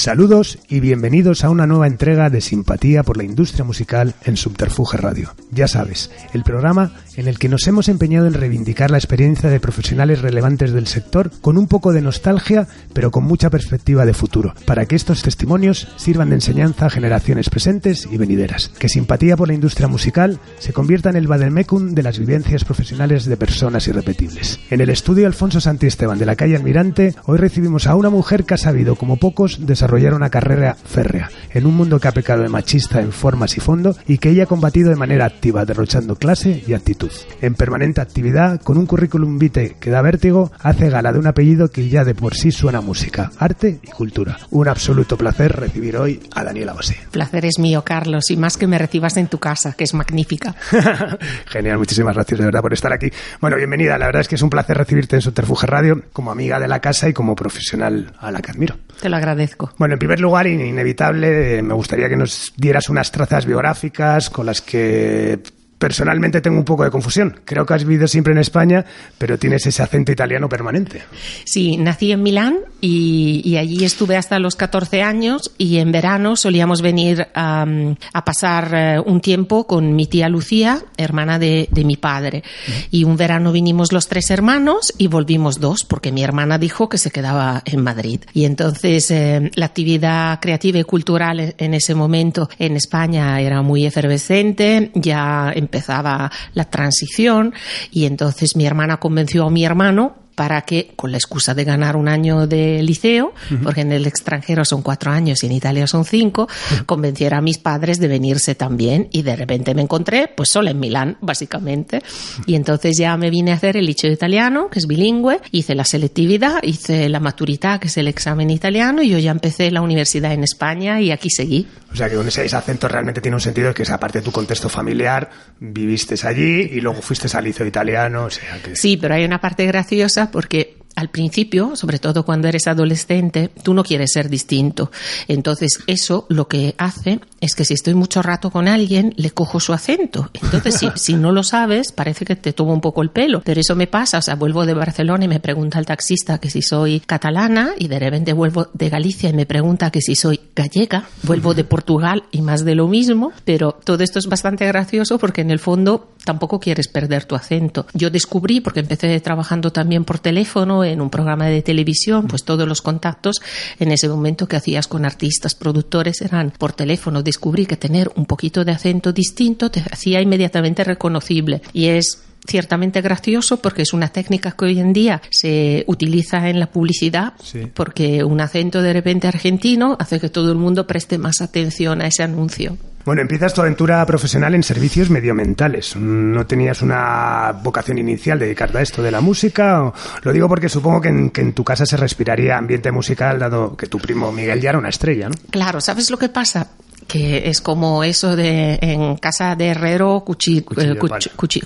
Saludos y bienvenidos a una nueva entrega de Simpatía por la Industria Musical en Subterfuge Radio. Ya sabes, el programa en el que nos hemos empeñado en reivindicar la experiencia de profesionales relevantes del sector con un poco de nostalgia, pero con mucha perspectiva de futuro, para que estos testimonios sirvan de enseñanza a generaciones presentes y venideras. Que Simpatía por la Industria Musical se convierta en el Bademecum de las vivencias profesionales de personas irrepetibles. En el estudio Alfonso Santiesteban de la calle Almirante, hoy recibimos a una mujer que ha sabido, como pocos, desarrollar una carrera férrea en un mundo que ha pecado de machista en formas y fondo y que ella ha combatido de manera activa, derrochando clase y actitud. En permanente actividad, con un currículum vitae que da vértigo, hace gala de un apellido que ya de por sí suena música, arte y cultura. Un absoluto placer recibir hoy a Daniela Bosé. Placer es mío, Carlos, y más que me recibas en tu casa, que es magnífica. Genial, muchísimas gracias de verdad por estar aquí. Bueno, bienvenida, la verdad es que es un placer recibirte en Subterfuge Radio como amiga de la casa y como profesional a la que admiro. Te lo agradezco. Bueno, en primer lugar, inevitable, me gustaría que nos dieras unas trazas biográficas con las que personalmente tengo un poco de confusión. Creo que has vivido siempre en España, pero tienes ese acento italiano permanente. Sí, nací en Milán y, allí estuve hasta los 14 años y en verano solíamos venir a pasar eh, un tiempo con mi tía Lucía, hermana de, mi padre. Y un verano vinimos los tres hermanos y volvimos dos porque mi hermana dijo que se quedaba en Madrid. Y entonces eh, la actividad creativa y cultural en ese momento en España era muy efervescente, ya empezaba la transición y entonces mi hermana convenció a mi hermano para que, con la excusa de ganar un año de liceo, porque en el extranjero son cuatro años y en Italia son cinco, convenciera a mis padres de venirse también y de repente me encontré pues solo en Milán, básicamente. Y entonces ya me vine a hacer el liceo italiano, que es bilingüe, hice la selectividad, hice la maturidad, que es el examen italiano, y yo ya empecé la universidad en España y aquí seguí. O sea que con ese, acento realmente tiene un sentido que es aparte de tu contexto familiar, viviste allí y luego fuiste al liceo italiano. Sí, pero hay una parte graciosa porque al principio, sobre todo cuando eres adolescente, tú no quieres ser distinto. Entonces, eso lo que hace es que si estoy mucho rato con alguien, le cojo su acento. Entonces, si, si no lo sabes, parece que te tomo un poco el pelo. Pero eso me pasa, o sea, vuelvo de Barcelona y me pregunta el taxista que si soy catalana y de repente vuelvo de Galicia y me pregunta que si soy gallega, vuelvo de Portugal y más de lo mismo, pero todo esto es bastante gracioso porque en el fondo tampoco quieres perder tu acento. Yo descubrí, porque empecé trabajando también por teléfono en un programa de televisión, pues todos los contactos en ese momento que hacías con artistas, productores, eran por teléfono. Descubrí que tener un poquito de acento distinto te hacía inmediatamente reconocible y es ciertamente gracioso porque es una técnica que hoy en día se utiliza en la publicidad porque un acento de repente argentino hace que todo el mundo preste más atención a ese anuncio. Bueno, empiezas tu aventura profesional en servicios medioambientales. ¿No tenías una vocación inicial dedicarte a esto de la música? Lo digo porque supongo que en, que en, tu casa se respiraría ambiente musical, dado que tu primo Miguel ya era una estrella, ¿no? Claro, ¿sabes lo que pasa? Que es como eso de en casa de herrero eh,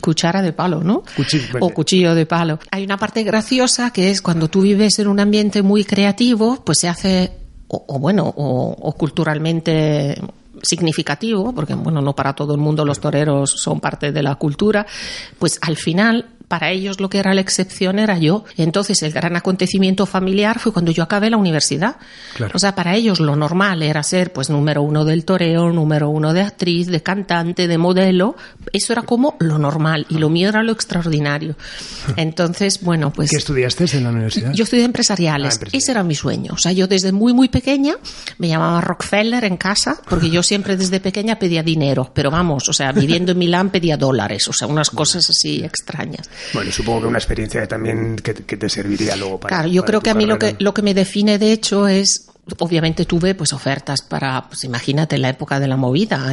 cuchara de palo, ¿no? o cuchillo de palo. Hay una parte graciosa que es cuando tú vives en un ambiente muy creativo, pues se hace, o, bueno, o culturalmente significativo, porque bueno, no para todo el mundo los toreros son parte de la cultura, pues al final para ellos lo que era la excepción era yo. Entonces el gran acontecimiento familiar fue cuando yo acabé la universidad. O sea, para ellos lo normal era ser pues número uno del toreo, número uno de actriz, de cantante, de modelo. Eso era como lo normal y lo mío era lo extraordinario. Entonces, bueno, pues... ¿Qué estudiaste en la universidad? Yo estudié empresariales. Ah, Ese era mi sueño. O sea, yo desde muy, muy pequeña me llamaba Rockefeller en casa porque yo siempre desde pequeña pedía dinero. Pero vamos, o sea, viviendo en Milán pedía dólares. O sea, unas cosas así extrañas. Bueno, supongo que una experiencia también que, te serviría luego para. Claro, yo creo que a mí lo que, lo que me define, de hecho, es obviamente tuve pues ofertas para, pues imagínate, la época de la movida,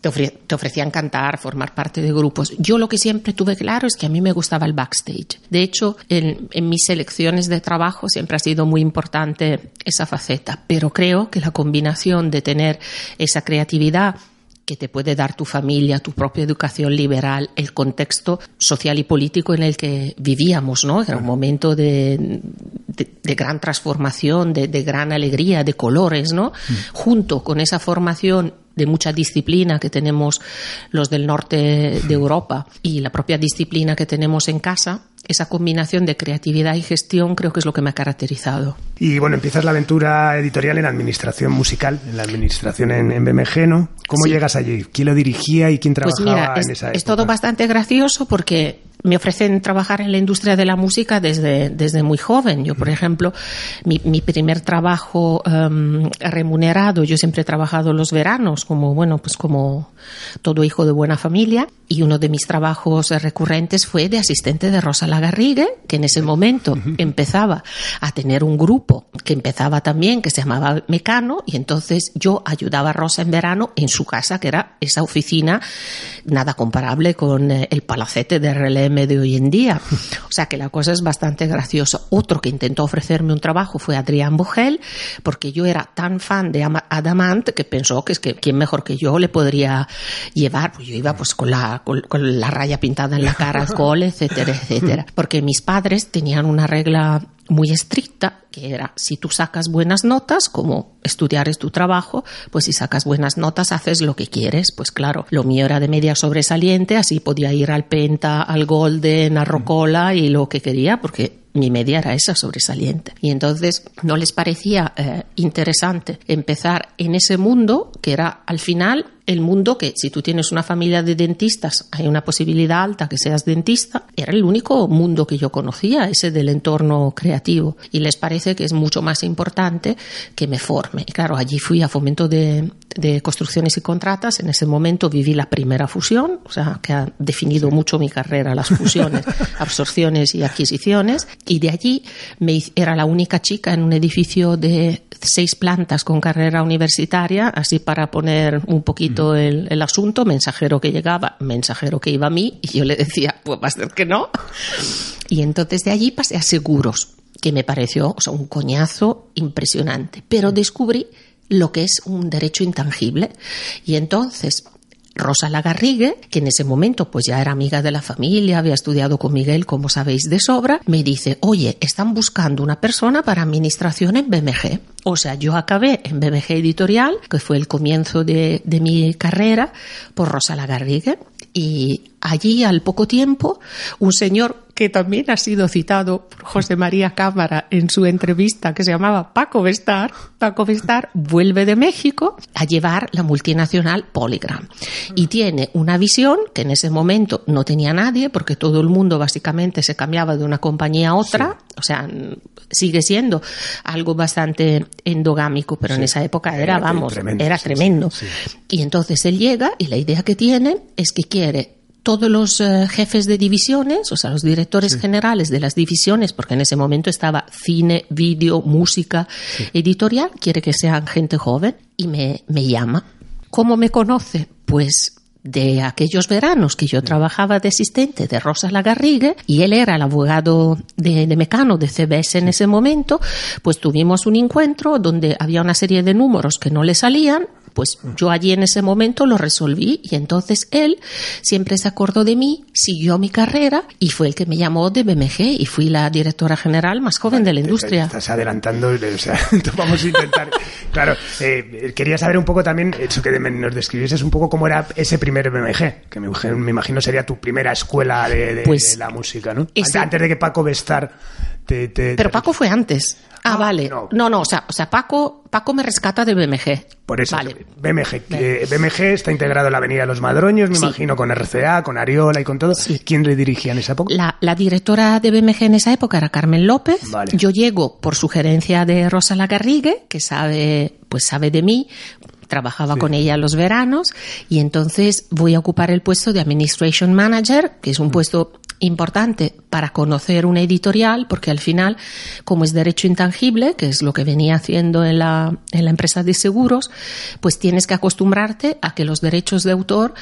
te, ofrecían cantar, formar parte de grupos. Yo lo que siempre tuve claro es que a mí me gustaba el backstage. De hecho, en, en mis selecciones de trabajo siempre ha sido muy importante esa faceta, pero creo que la combinación de tener esa creatividad que te puede dar tu familia, tu propia educación liberal, el contexto social y político en el que vivíamos, ¿no? Era un momento de, de, gran transformación, de, de, gran alegría, de colores, ¿no? Mm. Junto con esa formación de mucha disciplina que tenemos los del norte de Europa y la propia disciplina que tenemos en casa, esa combinación de creatividad y gestión creo que es lo que me ha caracterizado. Y bueno, empiezas la aventura editorial en administración musical, en la administración en, BMG, ¿no? ¿Cómo llegas allí? ¿Quién lo dirigía y quién pues trabajaba en esa época? Es todo bastante gracioso porque me ofrecen trabajar en la industria de la música desde, desde muy joven. Yo, por ejemplo, mi, mi primer trabajo um, remunerado, yo siempre he trabajado los veranos como, bueno, pues como todo hijo de buena familia. Y uno de mis trabajos recurrentes fue de asistente de Rosa Lagarrigue, que en ese momento empezaba a tener un grupo que empezaba también, que se llamaba Mecano, y entonces yo ayudaba a Rosa en verano en su casa, que era esa oficina, nada comparable con eh, el palacete de relé de hoy en día. O sea que la cosa es bastante graciosa. Otro que intentó ofrecerme un trabajo fue Adrián Bugel, porque yo era tan fan de Adamant que pensó que es que quién mejor que yo le podría llevar. Pues yo iba pues con la, con, la raya pintada en la cara, alcohol, etcétera, etcétera. Porque mis padres tenían una regla muy estricta, que era si tú sacas buenas notas, como estudiar es tu trabajo, pues si sacas buenas notas haces lo que quieres. Pues claro, lo mío era de media sobresaliente, así podía ir al Penta, al Golden, a Rocola y lo que quería, porque mi media era esa sobresaliente. Y entonces no les parecía eh, interesante empezar en ese mundo que era al final el mundo que si tú tienes una familia de dentistas hay una posibilidad alta que seas dentista. Era el único mundo que yo conocía, ese del entorno creativo. Y les parece que es mucho más importante que me forme. Y claro, allí fui a fomento de, de construcciones y contratas. En ese momento viví la primera fusión, o sea, que ha definido mucho mi carrera, las fusiones, absorciones y adquisiciones. Y de allí me, era la única chica en un edificio de seis plantas con carrera universitaria, así para poner un poquito el, el asunto, mensajero que llegaba, mensajero que iba a mí, y yo le decía, pues va a ser que no. Y entonces de allí pasé a seguros, que me pareció o sea, un coñazo impresionante. Pero descubrí lo que es un derecho intangible. Y entonces Rosa Lagarrigue, que en ese momento pues ya era amiga de la familia, había estudiado con Miguel, como sabéis de sobra, me dice, oye, están buscando una persona para administración en BMG. O sea, yo acabé en BMG Editorial, que fue el comienzo de, de mi carrera, por Rosa Lagarrigue. Y allí, al poco tiempo, un señor que también ha sido citado por José María Cámara en su entrevista que se llamaba Paco Vestar, Paco Vestar vuelve de México a llevar la multinacional Polygram. Y tiene una visión que en ese momento no tenía nadie porque todo el mundo básicamente se cambiaba de una compañía a otra, o sea, sigue siendo algo bastante endogámico, pero en esa época era, vamos, era tremendo. Y entonces él llega y la idea que tiene es que quiere todos los eh, jefes de divisiones, o sea, los directores generales de las divisiones, porque en ese momento estaba cine, vídeo, música, editorial, quiere que sean gente joven y me, me llama. ¿Cómo me conoce? Pues de aquellos veranos que yo trabajaba de asistente de Rosa Lagarrigue y él era el abogado de, de, Mecano de CBS en ese momento, pues tuvimos un encuentro donde había una serie de números que no le salían pues yo allí en ese momento lo resolví y entonces él siempre se acordó de mí, siguió mi carrera y fue el que me llamó de BMG y fui la directora general más joven de la industria. Estás adelantando, o sea, vamos a intentar. claro, eh, quería saber un poco también, eso que nos describieses un poco cómo era ese primer BMG, que me, imagino sería tu primera escuela de, pues la música, ¿no? Antes de que Paco Bestar te, Pero Paco fue antes. Ah, vale. No, no, o, sea, o sea, Paco, Paco me rescata de BMG. Por eso, BMG. BMG está integrado en la Avenida de los Madroños, me imagino, con RCA, con Ariola y con todo. ¿Quién le dirigía en esa época? La, directora de BMG en esa época era Carmen López. Yo llego por sugerencia de Rosa Lagarrigue, que sabe, pues sabe de mí, trabajaba con ella los veranos y entonces voy a ocupar el puesto de Administration Manager, que es un mm. puesto importante para conocer una editorial, porque al final, como es derecho intangible, que es lo que venía haciendo en la, en la empresa de seguros, pues tienes que acostumbrarte a que los derechos de autor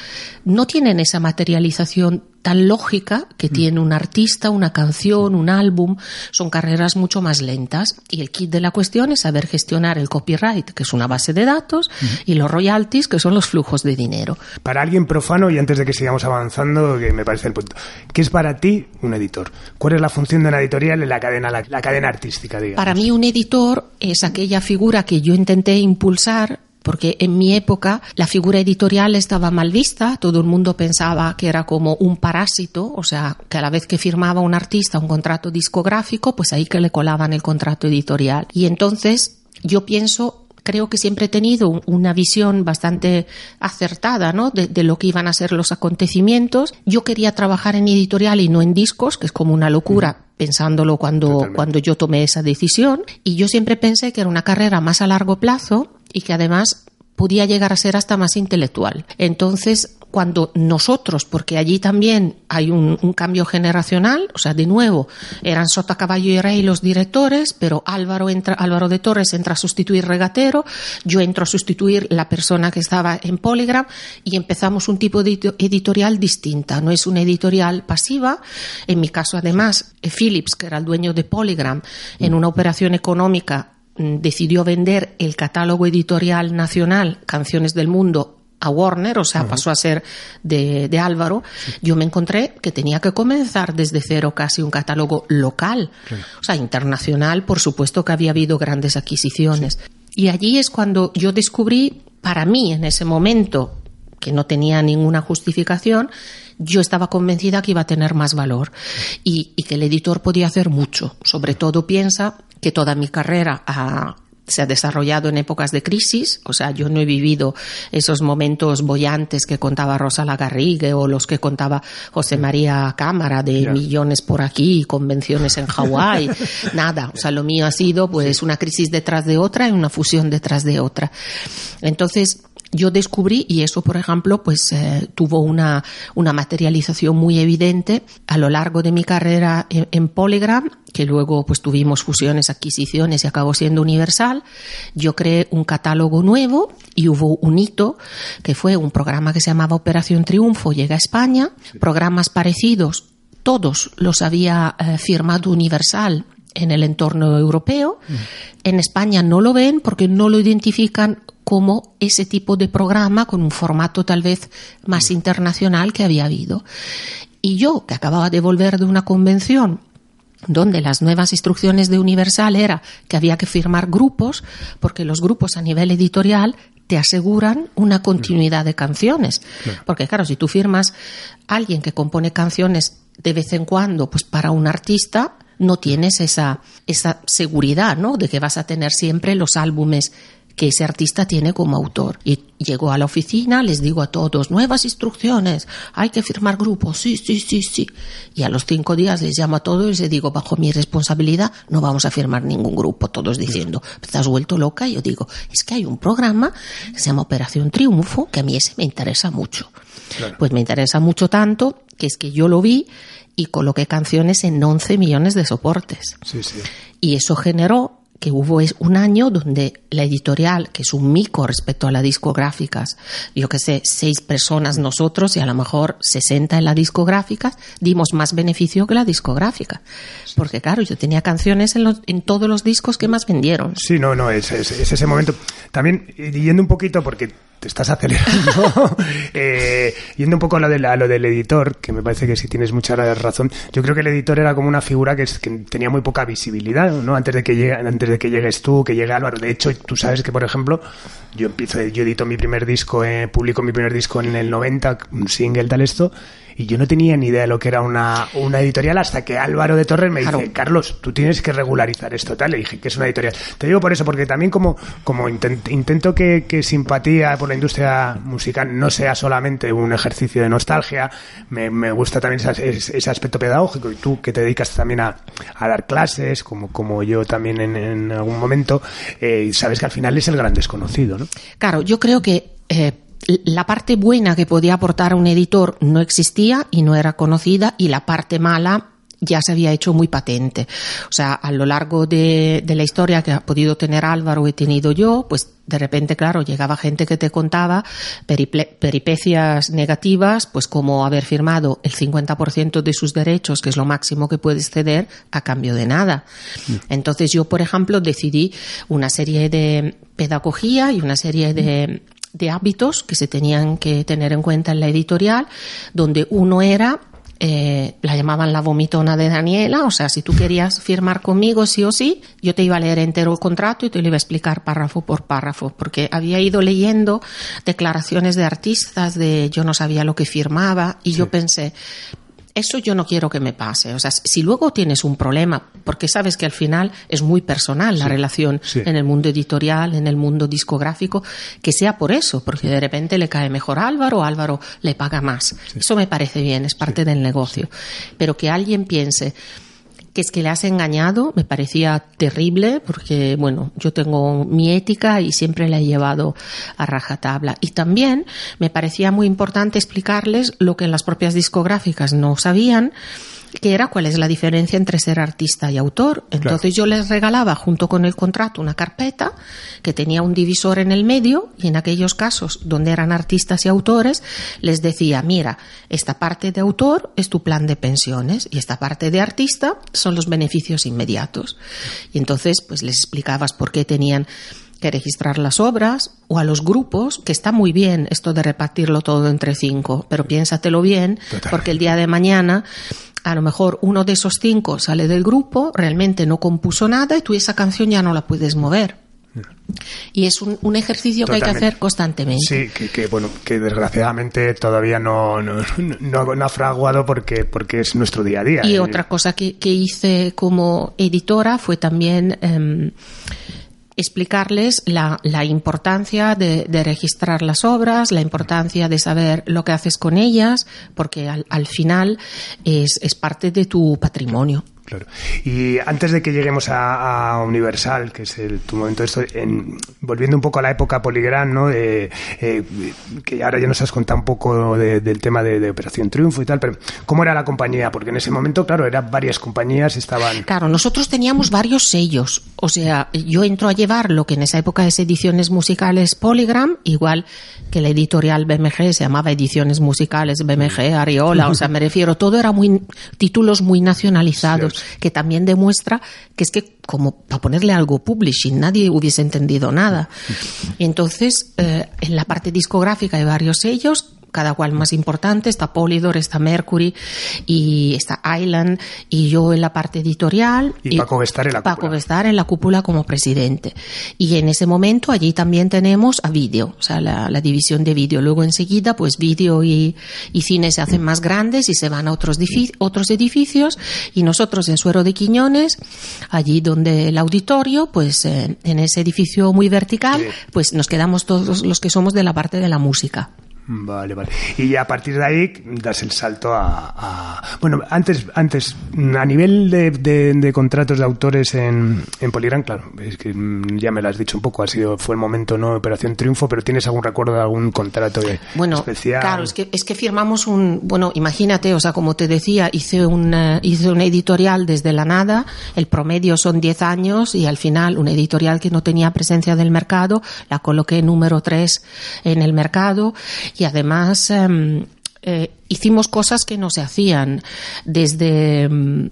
no tienen esa materialización tan lógica que mm. tiene un artista, una canción, un álbum, son carreras mucho más lentas y el kit de la cuestión es saber gestionar el copyright, que es una base de datos, y los royalties, que son los flujos de dinero. Para alguien profano, y antes de que sigamos avanzando, que me parece el punto, ¿qué es para ti un editor? ¿Cuál es la función de una editorial en la cadena, la, cadena artística? Digamos? Para mí un editor es aquella figura que yo intenté impulsar porque en mi época la figura editorial estaba mal vista, todo el mundo pensaba que era como un parásito, o sea, que a la vez que firmaba un artista un contrato discográfico, pues ahí que le colaban el contrato editorial. Y entonces yo pienso creo que siempre he tenido una visión bastante acertada ¿no? de, lo que iban a ser los acontecimientos. Yo quería trabajar en editorial y no en discos, que es como una locura. pensándolo cuando, cuando yo tomé esa decisión y yo siempre pensé que era una carrera más a largo plazo y que además podía llegar a ser hasta más intelectual. Entonces, cuando nosotros, porque allí también hay un, cambio generacional, o sea, de nuevo, eran Sota Caballo y Rey los directores, pero Álvaro, entra, Álvaro de Torres entra a sustituir Regatero, yo entro a sustituir la persona que estaba en Polygram y empezamos un tipo de editorial distinta. No es una editorial pasiva. En mi caso, además, Philips, que era el dueño de Polygram, en una operación económica mm, decidió vender el catálogo editorial nacional Canciones del Mundo a Warner, o sea, pasó a ser de, de Álvaro, yo me encontré que tenía que comenzar desde cero casi un catálogo local, o sea, internacional, por supuesto que había habido grandes adquisiciones. Y allí es cuando yo descubrí, para mí en ese momento, que no tenía ninguna justificación, yo estaba convencida que iba a tener más valor. Y, y que el editor podía hacer mucho. Sobre todo piensa que toda mi carrera ha, se ha desarrollado en épocas de crisis, o sea, yo no he vivido esos momentos bollantes que contaba Rosa Lagarrigue o los que contaba José María Cámara de millones por aquí, convenciones en Hawái, nada, o sea, lo mío ha sido pues una crisis detrás de otra y una fusión detrás de otra. Entonces, yo descubrí, y eso, por ejemplo, pues eh, tuvo una, una, materialización muy evidente a lo largo de mi carrera en, en, Polygram, que luego pues tuvimos fusiones, adquisiciones y acabó siendo universal. Yo creé un catálogo nuevo y hubo un hito que fue un programa que se llamaba Operación Triunfo, llega a España, programas parecidos, todos los había eh, firmado Universal en el entorno europeo. En España no lo ven porque no lo identifican como ese tipo de programa con un formato tal vez más internacional que había habido. Y yo, que acababa de volver de una convención donde las nuevas instrucciones de Universal era que había que firmar grupos, porque los grupos a nivel editorial te aseguran una continuidad de canciones. Porque claro, si tú firmas a alguien que compone canciones de vez en cuando, pues para un artista, no tienes esa, esa seguridad, ¿no? De que vas a tener siempre los álbumes que ese artista tiene como autor. Y llego a la oficina, les digo a todos, nuevas instrucciones, hay que firmar grupos, sí, sí, sí, sí. Y a los cinco días les llamo a todos y les digo, bajo mi responsabilidad, no vamos a firmar ningún grupo, todos diciendo, estás vuelto loca. Y yo digo, es que hay un programa que se llama Operación Triunfo, que a mí ese me interesa mucho. Pues me interesa mucho tanto que es que yo lo vi y coloqué canciones en 11 millones de soportes. Y eso generó que hubo un año donde la editorial, que es un mico respecto a las discográficas, yo que sé, seis personas nosotros y a lo mejor 60 en las discográficas, dimos más beneficio que la discográfica. Porque claro, yo tenía canciones en, en todos los discos que más vendieron. Sí, no, no, es, es ese momento. También, yendo un poquito, porque te estás acelerando. eh, yendo un poco a lo, de lo del editor, que me parece que si tienes mucha razón, yo creo que el editor era como una figura que, que tenía muy poca visibilidad, ¿no? Antes de que llegue, antes de que llegues tú, que llegue Álvaro. De hecho, tú sabes que, por ejemplo, yo empiezo, yo edito mi primer disco, eh, publico mi primer disco en el 90, un single tal esto, y yo no tenía ni idea de lo que era una, una editorial hasta que Álvaro de Torres me dice, Carlos, tú tienes que regularizar esto, tal. Le dije que es una editorial. Te digo por eso, porque también como, como intento que, que, simpatía por la industria musical no sea solamente un ejercicio de nostalgia, me, me gusta también ese, ese, aspecto pedagógico y tú que te dedicas también a, a dar clases, como, como yo también en, en algún momento, eh, sabes que al final es el gran desconocido, ¿no? Claro, yo creo que... Eh, la parte buena que podía aportar a un editor no existía y no era conocida y la parte mala ya se había hecho muy patente. O sea, a lo largo de, la historia que ha podido tener Álvaro, he tenido yo, pues de repente, claro, llegaba gente que te contaba peripecias negativas, pues como haber firmado el 50% de sus derechos, que es lo máximo que puedes ceder, a cambio de nada. Mm. Entonces yo, por ejemplo, decidí una serie de pedagogía y una serie de de hábitos que se tenían que tener en cuenta en la editorial, donde uno era eh, la llamaban la vomitona de Daniela, o sea, si tú querías firmar conmigo sí o sí, yo te iba a leer entero el contrato y te lo iba a explicar párrafo por párrafo, porque había ido leyendo declaraciones de artistas de yo no sabía lo que firmaba y yo pensé, eso yo no quiero que me pase. O sea, si luego tienes un problema, porque sabes que al final es muy personal la relación en el mundo editorial, en el mundo discográfico, que sea por eso, porque de repente le cae mejor a Álvaro, Álvaro le paga más. Eso me parece bien, es parte del negocio. Pero que alguien piense, que es que le has engañado, me parecía terrible porque, bueno, yo tengo mi ética y siempre la he llevado a rajatabla. Y también me parecía muy importante explicarles lo que en las propias discográficas no sabían, que era cuál es la diferencia entre ser artista y autor. Entonces yo les regalaba junto con el contrato una carpeta que tenía un divisor en el medio y en aquellos casos donde eran artistas y autores les decía, mira, esta parte de autor es tu plan de pensiones y esta parte de artista son los beneficios inmediatos. Y entonces pues les explicabas por qué tenían que registrar las obras o a los grupos, que está muy bien esto de repartirlo todo entre cinco, pero piénsatelo bien, porque el día de mañana a lo mejor uno de esos cinco sale del grupo, realmente no compuso nada y tú esa canción ya no la puedes mover. Y es un, ejercicio que hay que hacer constantemente. Sí, que, bueno, que desgraciadamente todavía no, no, no, ha fraguado porque, porque es nuestro día a día. Y otra cosa que, hice como editora fue también em, explicarles la, la importancia de, de, registrar las obras, la importancia de saber lo que haces con ellas, porque al, al final es, es parte de tu patrimonio. Claro. Y antes de que lleguemos a, Universal, que es el, tu momento de esto, en, volviendo un poco a la época Poligram, ¿no? Eh, que ahora ya nos has contado un poco del tema de, Operación Triunfo y tal, pero ¿cómo era la compañía? Porque en ese momento, claro, eran varias compañías, estaban... Claro, nosotros teníamos varios sellos. O sea, yo entro a llevar lo que en esa época es ediciones musicales Polygram, igual que la editorial BMG se llamaba Ediciones Musicales BMG, Ariola, o sea, me refiero, todo era muy, títulos muy nacionalizados que también demuestra que es que como para ponerle algo publishing, nadie hubiese entendido nada. Entonces, eh, en la parte discográfica hay varios sellos cada cual más importante. Está Polydor, está Mercury y está Island y yo en la parte editorial. Y, Paco Bestar en la Paco cúpula. en la cúpula como presidente. Y en ese momento allí también tenemos a vídeo, o sea, la, división de vídeo. Luego enseguida, pues vídeo y, cine se hacen más grandes y se van a otros, otros edificios y nosotros en Suero de Quiñones, allí donde el auditorio, pues eh, en ese edificio muy vertical, pues nos quedamos todos los que somos de la parte de la música. Vale, vale. Y a partir de ahí das el salto a... Bueno, antes, antes a nivel de, de, contratos de autores en, en Poligram, claro, es que mm, ya me lo has dicho un poco, ha sido fue el momento, ¿no? Operación Triunfo, pero ¿tienes algún recuerdo de algún contrato bueno, especial? Claro, es que, es que firmamos un... Bueno, imagínate, o sea, como te decía, hice una, hice una editorial desde la nada, el promedio son 10 años y al final una editorial que no tenía presencia del mercado, la coloqué número 3 en el mercado y además em, eh, hicimos cosas que no se hacían desde em,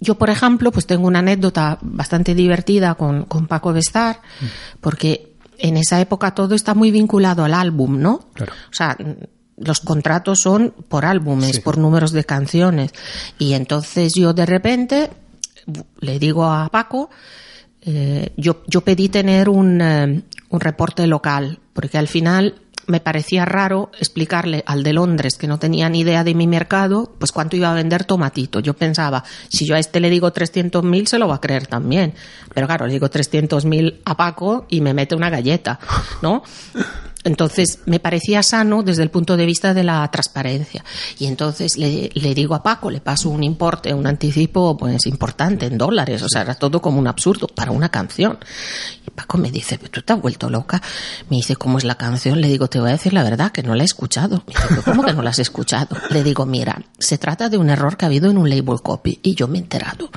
yo, por ejemplo, pues tengo una anécdota bastante divertida con, con Paco Bestar, porque en esa época todo está muy vinculado al álbum, ¿no? O sea, los contratos son por álbumes, por números de canciones. Y entonces yo de repente le digo a Paco, eh, yo, yo pedí tener un, eh, un reporte local, porque al final me parecía raro explicarle al de Londres, que no tenía ni idea de mi mercado, pues cuánto iba a vender tomatito. Yo pensaba, si yo a este le digo 300.000, se lo va a creer también. Pero claro, le digo 300.000 a Paco y me mete una galleta, ¿no? Entonces me parecía sano desde el punto de vista de la transparencia. Y entonces le, digo a Paco, le paso un importe, un anticipo pues importante en dólares, o sea, era todo como un absurdo para una canción. Y Paco me dice, tú te has vuelto loca. Me dice, ¿cómo es la canción? Le digo, te voy a decir la verdad, que no la he escuchado. Me dice, ¿cómo que no la has escuchado? Le digo, mira, se trata de un error que ha habido en un label copy y yo me he enterado.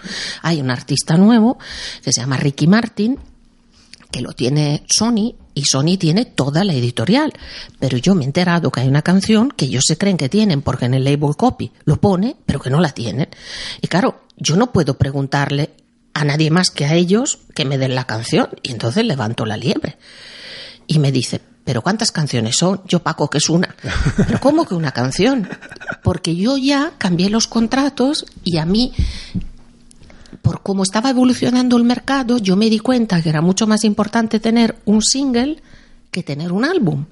Hay un artista nuevo que se llama Ricky Martin que lo tiene Sony y Sony tiene toda la editorial. Pero yo me he enterado que hay una canción que ellos se creen que tienen porque en el label copy lo pone, pero que no la tienen. Y claro, yo no puedo preguntarle a nadie más que a ellos que me den la canción. Y entonces levanto la liebre. Y me dice, ¿pero cuántas canciones son? Yo, Paco, que es una. ¿Pero cómo que una canción? Porque yo ya cambié los contratos y a mí por cómo estaba evolucionando el mercado, yo me di cuenta que era mucho más importante tener un single que tener un álbum.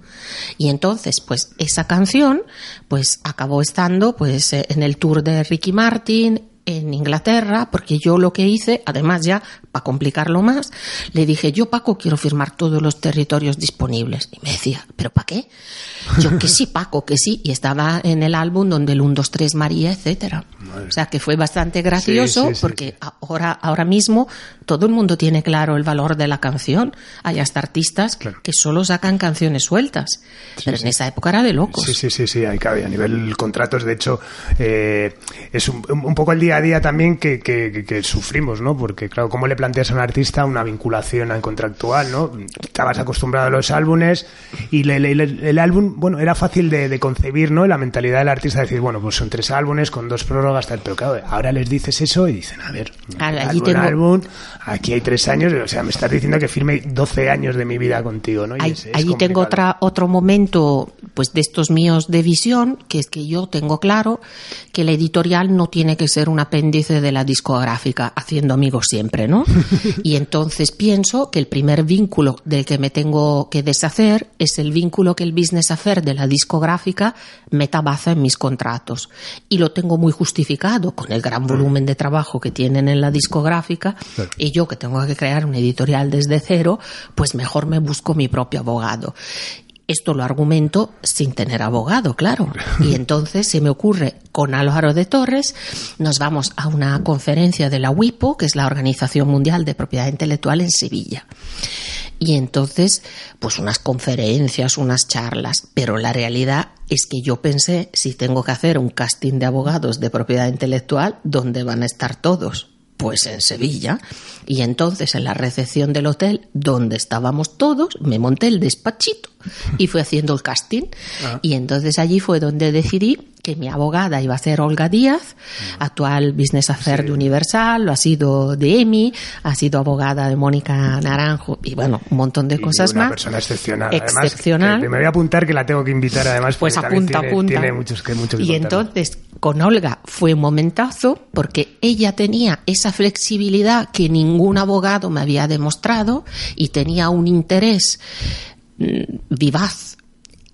Y entonces, pues esa canción, pues acabó estando, pues eh, en el tour de Ricky Martin en Inglaterra, porque yo lo que hice, además ya para complicarlo más, le dije, yo Paco quiero firmar todos los territorios disponibles. Y me decía, ¿pero para qué? Yo que sí, Paco, que sí. Y estaba en el álbum donde el 1, 2, 3 María, etcétera. O sea que fue bastante gracioso Sí, sí, sí, porque ahora, ahora mismo todo el mundo tiene claro el valor de la canción. Hay hasta artistas Claro. que solo sacan canciones sueltas. Pero en esa época era de locos. Sí, sí, sí, sí, hay cabe. A nivel contratos, de hecho, eh, es un, un poco el día a día también que, que- que- que sufrimos, ¿no? Porque, claro, ¿cómo le planteas a un artista una vinculación al contractual, ¿no? Estabas acostumbrado a los álbumes y le- le- le- el álbum, bueno, era fácil de, de concebir, ¿no? La mentalidad del artista, decir, bueno, pues son tres álbumes con dos prórrogas, tal. Pero, claro, ahora les dices eso y dicen, a ver, allí álbum, tengo- álbum, aquí hay tres años, o sea, me estás diciendo que firme 12 años de mi vida contigo, ¿no? Y Ahí- es- es allí tengo otra, otro momento pues de estos míos de visión, que es que yo tengo claro que la editorial no tiene que ser un apéndice de la discográfica, haciendo amigos siempre, ¿no? Y entonces pienso que el primer vínculo del que me tengo que deshacer es el vínculo que el business affair de la discográfica me tabaza en mis contratos. Y lo tengo muy justificado con el gran volumen de trabajo que tienen en la discográfica Claro. y yo que tengo que crear una editorial desde cero, pues mejor me busco mi propio abogado. Esto lo argumento sin tener abogado, claro. Y entonces se me ocurre con Álvaro de Torres, nos vamos a una conferencia de la WIPO, que es la Organización Mundial de Propiedad Intelectual en Sevilla. Y entonces, pues unas conferencias, unas charlas, pero la realidad es que yo pensé, si tengo que hacer un casting de abogados de propiedad intelectual, ¿dónde van a estar todos? Pues en Sevilla. Y entonces en la recepción del hotel, donde estábamos todos, me monté el despachito y fui haciendo el casting. Y entonces allí fue donde decidí que mi abogada iba a ser Olga Díaz, actual business affair de Universal, lo ha sido de EMI, ha sido abogada de Mónica Naranjo y bueno, un montón de Y cosas una más. persona excepcional. Excepcional. me voy a apuntar que la tengo que invitar además. Pues apunta, tiene, apunta. Tiene muchos que, mucho que y entonces con Olga fue un momentazo porque ella tenía esa flexibilidad que ningún abogado me había demostrado y tenía un interés mm, vivaz.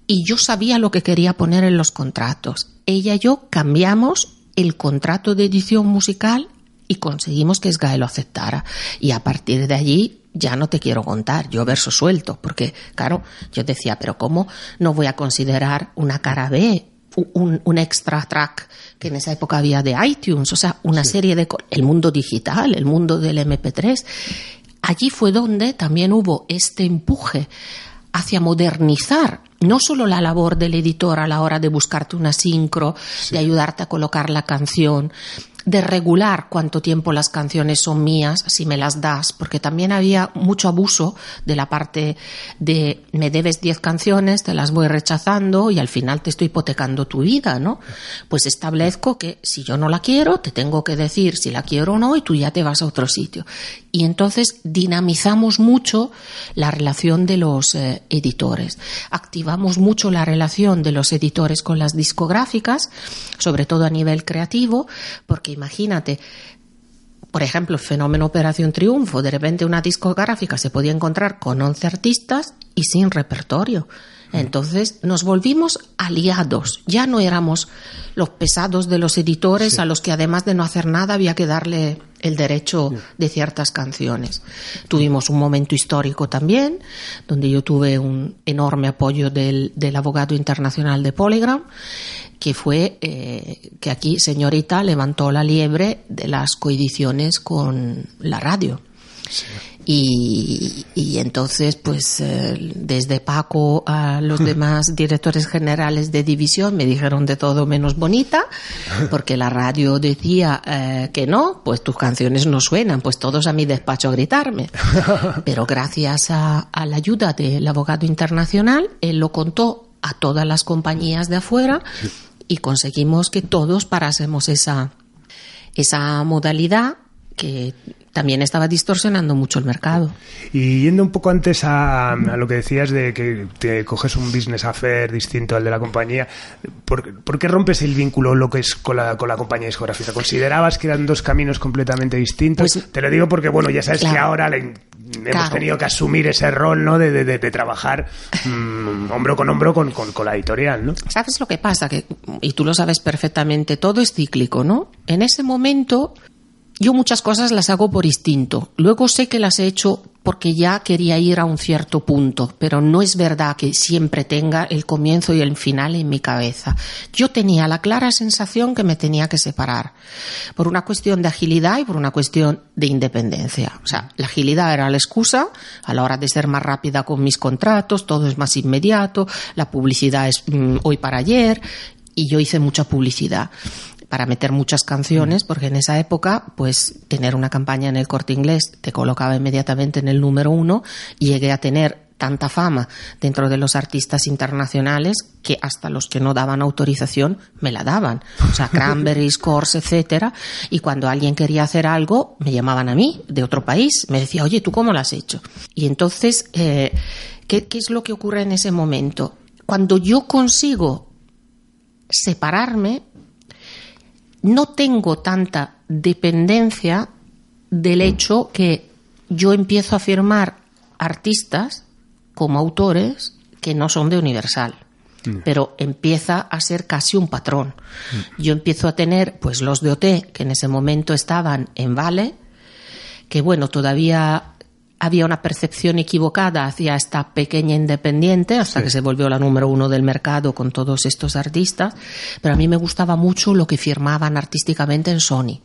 Y yo sabía lo que quería poner en los contratos. Ella y yo cambiamos el contrato de edición musical y conseguimos que SGAE lo aceptara. Y a partir de allí ya no te quiero contar, yo verso suelto, porque claro, yo decía, pero ¿cómo no voy a considerar una cara B, un, un extra track que en esa época había de iTunes, o sea, una serie de... El mundo digital, el mundo del MP3. Allí fue donde también hubo este empuje hacia modernizar no solo la labor del editor a la hora de buscarte una sincro, de ayudarte a colocar la canción, de regular cuánto tiempo las canciones son mías, si me las das, porque también había mucho abuso de la parte de me debes 10 canciones, te las voy rechazando y al final te estoy hipotecando tu vida, ¿no? Pues establezco que si yo no la quiero, te tengo que decir si la quiero o no y tú ya te vas a otro sitio. Y entonces dinamizamos mucho la relación de los eh, editores. Activamos mucho la relación de los editores con las discográficas, sobre todo a nivel creativo, porque imagínate, por ejemplo, el fenómeno Operación Triunfo, de repente una discográfica se podía encontrar con 11 artistas y sin repertorio. Entonces nos volvimos aliados. Ya no éramos los pesados de los editores a los que además de no hacer nada había que darle el derecho de ciertas canciones. Tuvimos un momento histórico también, donde yo tuve un enorme apoyo del, del abogado internacional de Polygram, que fue eh, que aquí señorita levantó la liebre de las coediciones con la radio. Y, y, entonces, pues, eh, desde Paco a los demás directores generales de división me dijeron de todo menos bonita, porque la radio decía eh, que no, pues tus canciones no suenan, pues todos a mi despacho a gritarme. Pero gracias a, a la ayuda del abogado internacional, él lo contó a todas las compañías de afuera y conseguimos que todos parásemos esa, esa modalidad que también estaba distorsionando mucho el mercado. Y yendo un poco antes a, lo que decías de que te coges un business affair distinto al de la compañía, ¿por, qué rompes el vínculo lo que es con la, con la compañía discográfica? ¿Considerabas que eran dos caminos completamente distintos? Pues, te lo digo porque, bueno, ya sabes que ahora hemos tenido que asumir ese rol, ¿no? De, de, trabajar mm, hombro con hombro con, con, con, la editorial, ¿no? ¿Sabes lo que pasa? Que, y tú lo sabes perfectamente, todo es cíclico, ¿no? En ese momento yo muchas cosas las hago por instinto. Luego sé que las he hecho porque ya quería ir a un cierto punto, pero no es verdad que siempre tenga el comienzo y el final en mi cabeza. Yo tenía la clara sensación que me tenía que separar, por una cuestión de agilidad y por una cuestión de independencia. O sea, la agilidad era la excusa a la hora de ser más rápida con mis contratos, todo es más inmediato, la publicidad es mm, hoy para ayer, y yo hice mucha publicidad para meter muchas canciones, mm. porque en esa época, pues tener una campaña en el corte inglés te colocaba inmediatamente en el número uno y llegué a tener tanta fama dentro de los artistas internacionales que hasta los que no daban autorización me la daban. O sea, Cranberries, Course, etcétera. Y cuando alguien quería hacer algo, me llamaban a mí, de otro país. Me decía, oye, ¿tú cómo lo has hecho? Y entonces, eh, ¿qué, ¿qué es lo que ocurre en ese momento? Cuando yo consigo separarme, no tengo tanta dependencia del hecho que yo empiezo a firmar artistas como autores que no son de Universal. Mm. Pero empieza a ser casi un patrón. Mm. Yo empiezo a tener, pues, los de OT, que en ese momento estaban en Vale, que bueno, todavía había una percepción equivocada hacia esta pequeña independiente hasta que se volvió la número uno del mercado con todos estos artistas, pero a mí me gustaba mucho lo que firmaban artísticamente en Sony.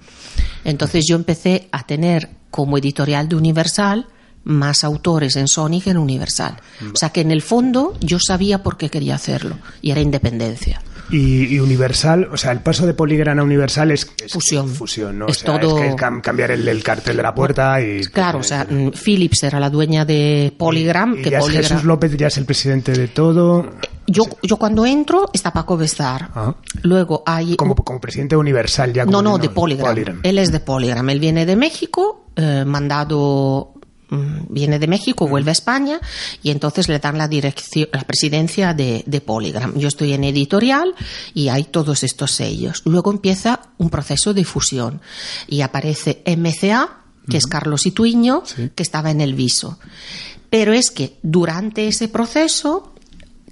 Entonces yo empecé a tener como editorial de Universal más autores en Sony que en Universal. O sea que en el fondo yo sabía por qué quería hacerlo y era independencia. Y, Universal, o sea, el paso de Poligram a Universal es, fusión. fusión, ¿no? Es todo... que cambiar el, cartel de la puerta y... Claro, o sea, mm, Philips era la dueña de Polygram. que Jesús López ya es el presidente de todo. Yo, yo cuando entro está Paco Bestar. Ah. Luego hay... Como, como presidente Universal ya. no, no, de Polygram. Él es de Polygram. Él viene de México, eh, mandado viene de México, vuelve a España y entonces le dan la dirección, la presidencia de, de Polygram. Yo estoy en editorial y hay todos estos sellos. Luego empieza un proceso de fusión y aparece MCA, que es Carlos Ituiño, que estaba en el viso. Pero es que durante ese proceso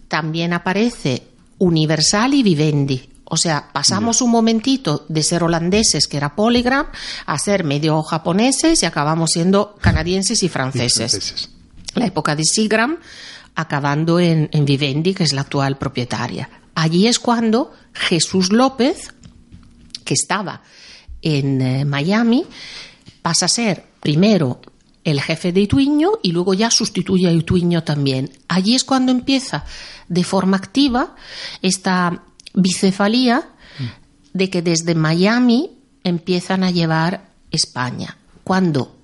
también aparece Universal y Vivendi. O sea, pasamos un momentito de ser holandeses, que era Polygram, a ser medio japoneses y acabamos siendo canadienses y franceses. La época de Seagram, acabando en, Vivendi, que es la actual propietaria. Allí es cuando Jesús López, que estaba en eh, Miami, pasa a ser primero el jefe de Ituiño y luego ya sustituye a Ituiño también. Allí es cuando empieza de forma activa esta bicefalía de que desde Miami empiezan a llevar España, cuando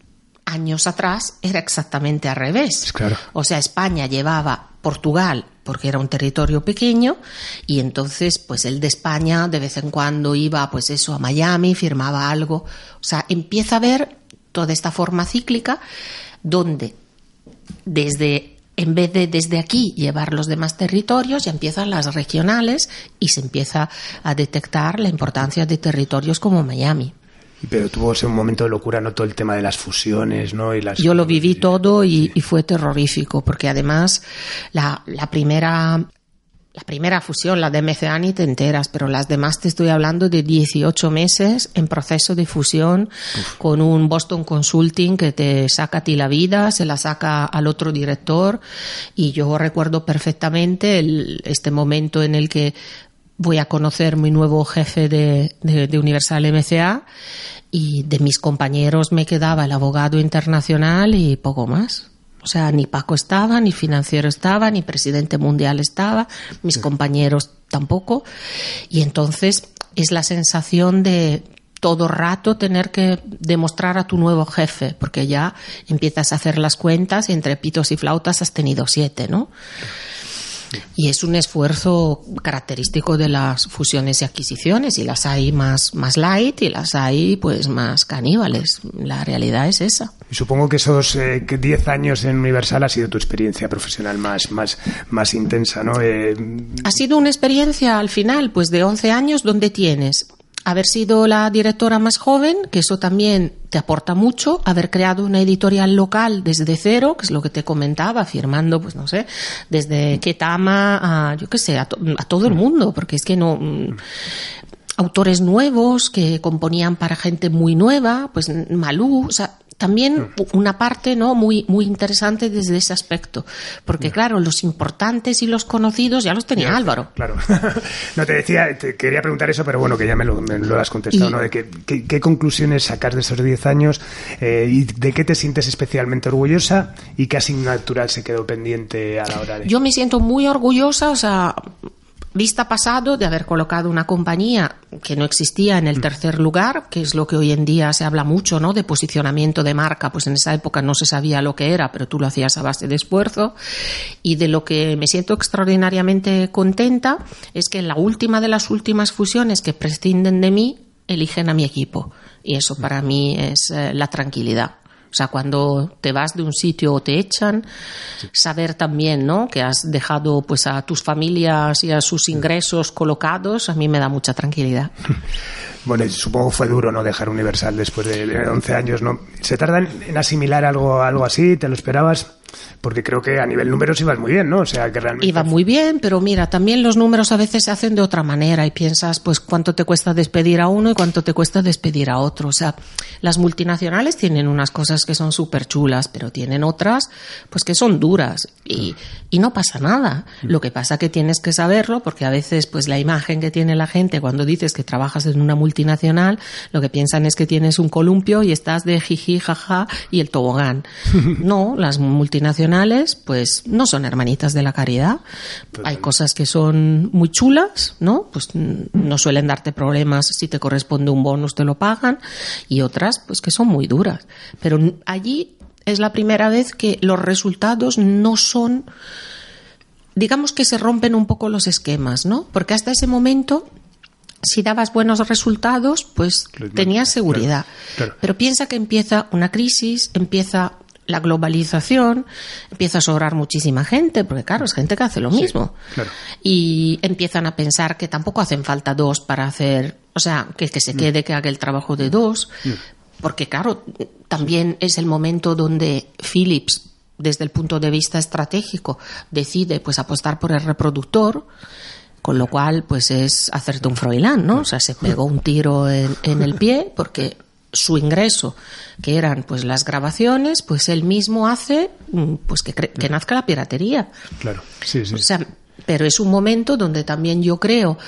años atrás era exactamente al revés. O sea, España llevaba Portugal porque era un territorio pequeño y entonces pues el de España de vez en cuando iba pues eso a Miami, firmaba algo, o sea, empieza a ver toda esta forma cíclica donde desde en vez de desde aquí llevar los demás territorios, ya empiezan las regionales y se empieza a detectar la importancia de territorios como Miami. Pero tuvo ese momento de locura, ¿no? Todo el tema de las fusiones, ¿no? Y las... Yo lo viví todo y, y fue terrorífico, porque además la, la primera la primera fusión, la de Meceani, te enteras, pero las demás te estoy hablando de 18 meses en proceso de fusión con un Boston Consulting que te saca a ti la vida, se la saca al otro director y yo recuerdo perfectamente el, este momento en el que voy a conocer mi nuevo jefe de, de, de Universal MCA y de mis compañeros me quedaba el abogado internacional y poco más. O sea, ni Paco estaba, ni financiero estaba, ni presidente mundial estaba, mis compañeros tampoco. Y entonces es la sensación de todo rato tener que demostrar a tu nuevo jefe, porque ya empiezas a hacer las cuentas y entre pitos y flautas has tenido siete, ¿no? Y es un esfuerzo característico de las fusiones y adquisiciones, y las hay más, más light y las hay pues más caníbales. La realidad es esa. Y supongo que esos 10 eh, años en Universal ha sido tu experiencia profesional más, más, más intensa, ¿no? Eh... Ha sido una experiencia al final, pues de 11 años, donde tienes haber sido la directora más joven, que eso también te aporta mucho, haber creado una editorial local desde cero, que es lo que te comentaba, firmando, pues no sé, desde Ketama a, yo qué sé, a, to a todo el mundo, porque es que no, autores nuevos que componían para gente muy nueva, pues Malú, o sea, también una parte no muy muy interesante desde ese aspecto porque claro los importantes y los conocidos ya los tenía Ya, Álvaro Claro. no te decía, te quería preguntar eso, pero bueno, que ya me lo, me lo has contestado, Y- ¿no? De que- qué conclusiones sacas de esos 10 años eh, y de qué te sientes especialmente orgullosa y qué asignatura se quedó pendiente a la hora de. Yo me siento muy orgullosa, o sea, vista pasado de haber colocado una compañía que no existía en el tercer lugar, que es lo que hoy en día se habla mucho, ¿no? De posicionamiento de marca, pues en esa época no se sabía lo que era, pero tú lo hacías a base de esfuerzo. Y de lo que me siento extraordinariamente contenta es que en la última de las últimas fusiones que prescinden de mí, eligen a mi equipo. Y eso para mí es eh, la tranquilidad. O sea, cuando te vas de un sitio o te echan, saber también, ¿no? Que has dejado pues a tus familias y a sus ingresos colocados, a mí me da mucha tranquilidad. Bueno, supongo que fue duro, ¿no? Dejar Universal después de, de 11 años, ¿no? ¿Se tarda en, en asimilar algo, algo así? ¿Te lo esperabas? Porque creo que a nivel números ibas muy bien, ¿no? O sea, que realmente. Iba muy bien, pero mira, también los números a veces se hacen de otra manera y piensas, pues, cuánto te cuesta despedir a uno y cuánto te cuesta despedir a otro. O sea, las multinacionales tienen unas cosas que son súper chulas, pero tienen otras, pues, que son duras y, y no pasa nada. Lo que pasa que tienes que saberlo porque a veces, pues, la imagen que tiene la gente cuando dices que trabajas en una multinacional, lo que piensan es que tienes un columpio y estás de jiji, jaja y el tobogán. No, las multinacionales, pues no son hermanitas de la caridad. Hay cosas que son muy chulas, ¿no? Pues mm, no suelen darte problemas si te corresponde un bonus, te lo pagan. Y otras, pues que son muy duras. Pero allí es la primera vez que los resultados no son digamos que se rompen un poco los esquemas, ¿no? Porque hasta ese momento, si dabas buenos resultados, pues Claro, tenías seguridad. claro. Pero piensa que empieza una crisis, empieza la globalización, empieza a sobrar muchísima gente, porque claro, es gente que hace lo mismo. claro. Y empiezan a pensar que tampoco hacen falta dos para hacer, o sea, que, que Mm. se quede, que haga el trabajo de dos. Porque claro, también es el momento donde Philips, desde el punto de vista estratégico, decide pues apostar por el reproductor, con lo cual pues es hacerte un Froilán, ¿no? O sea, se pegó un tiro en, en el pie porque su ingreso, que eran pues las grabaciones, pues él mismo hace mm, pues que, cre- que nazca la piratería. Claro, sí, sí. O sea, pero es un momento donde también yo creo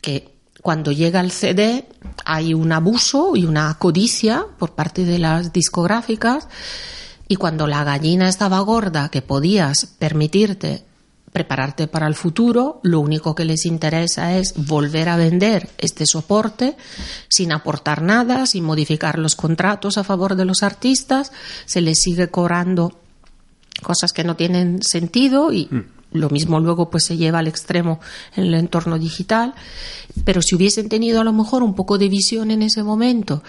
que cuando llega el CD hay un abuso y una codicia por parte de las discográficas y cuando la gallina estaba gorda que podías permitirte prepararte para el futuro, lo único que les interesa es volver a vender este soporte sin aportar nada, sin modificar los contratos a favor de los artistas, se les sigue cobrando cosas que no tienen sentido y lo mismo luego pues se lleva al extremo en el entorno digital. Pero si hubiesen tenido a lo mejor un poco de visión en ese momento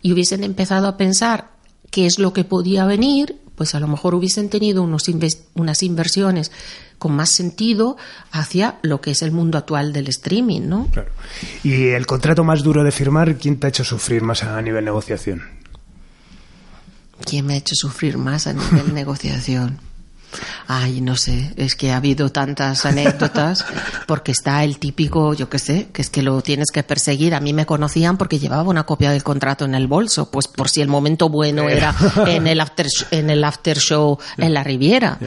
y hubiesen empezado a pensar qué es lo que podía venir pues a lo mejor hubiesen tenido unos unas inversiones con más sentido hacia lo que es el mundo actual del streaming, ¿no? Claro. ¿Y el contrato más duro de firmar, quién te ha hecho sufrir más a nivel negociación? ¿Quién me ha hecho sufrir más a nivel negociación? Ay, no sé, es que ha habido tantas anécdotas porque está el típico, yo qué sé, que es que lo tienes que perseguir. A mí me conocían porque llevaba una copia del contrato en el bolso, pues por si el momento bueno era en el after, en el after show en la Riviera.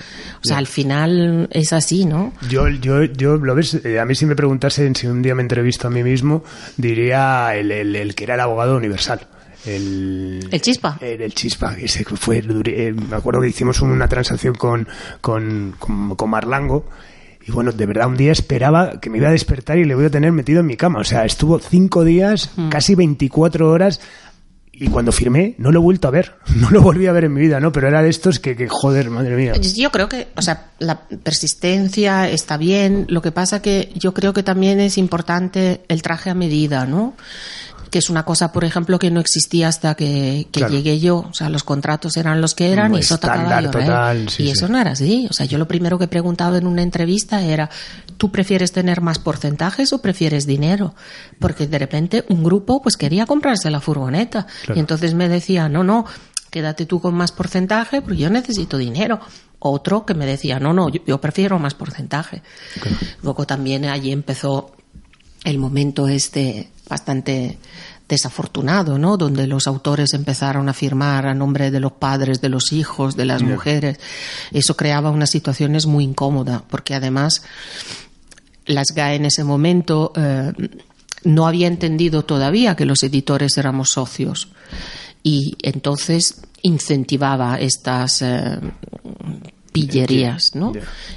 O sea, al final es así, ¿no? Yo, yo, yo, lo ves, eh, a mí si me preguntasen si un día me entrevisto a mí mismo, diría el, el que era el abogado universal. El, el Chispa. El, Chispa, ese fue, eh, me acuerdo que hicimos una transacción con, con, con, Marlango. Y bueno, de verdad, un día esperaba que me iba a despertar y le voy a tener metido en mi cama. O sea, estuvo cinco días, mm. casi 24 horas y cuando firmé no lo he vuelto a ver, no lo volví a ver en mi vida, ¿no? Pero era de estos que, que, joder, madre mía. Yo creo que, o sea, la persistencia está bien, lo que pasa que yo creo que también es importante el traje a medida, ¿no? Que es una cosa, por ejemplo, que no existía hasta que, llegué yo. O sea, los contratos eran los que eran y eso total, y eso no era así. O sea, yo lo primero que he preguntado en una entrevista era, ¿tú prefieres tener más porcentajes o prefieres dinero? Porque de repente un grupo pues quería comprarse la furgoneta y entonces me decía, no, no, quédate tú con más porcentaje porque yo necesito dinero otro que me decía, no, no, yo, prefiero más porcentaje. Luego también allí empezó el momento este bastante desafortunado, ¿no? Donde los autores empezaron a firmar a nombre de los padres, de los hijos, de las mujeres. Eso creaba unas situaciones muy incómodas, porque además las GAE en ese momento eh, no había entendido todavía que los editores éramos socios y entonces incentivaba estas eh, pillerías, ¿no?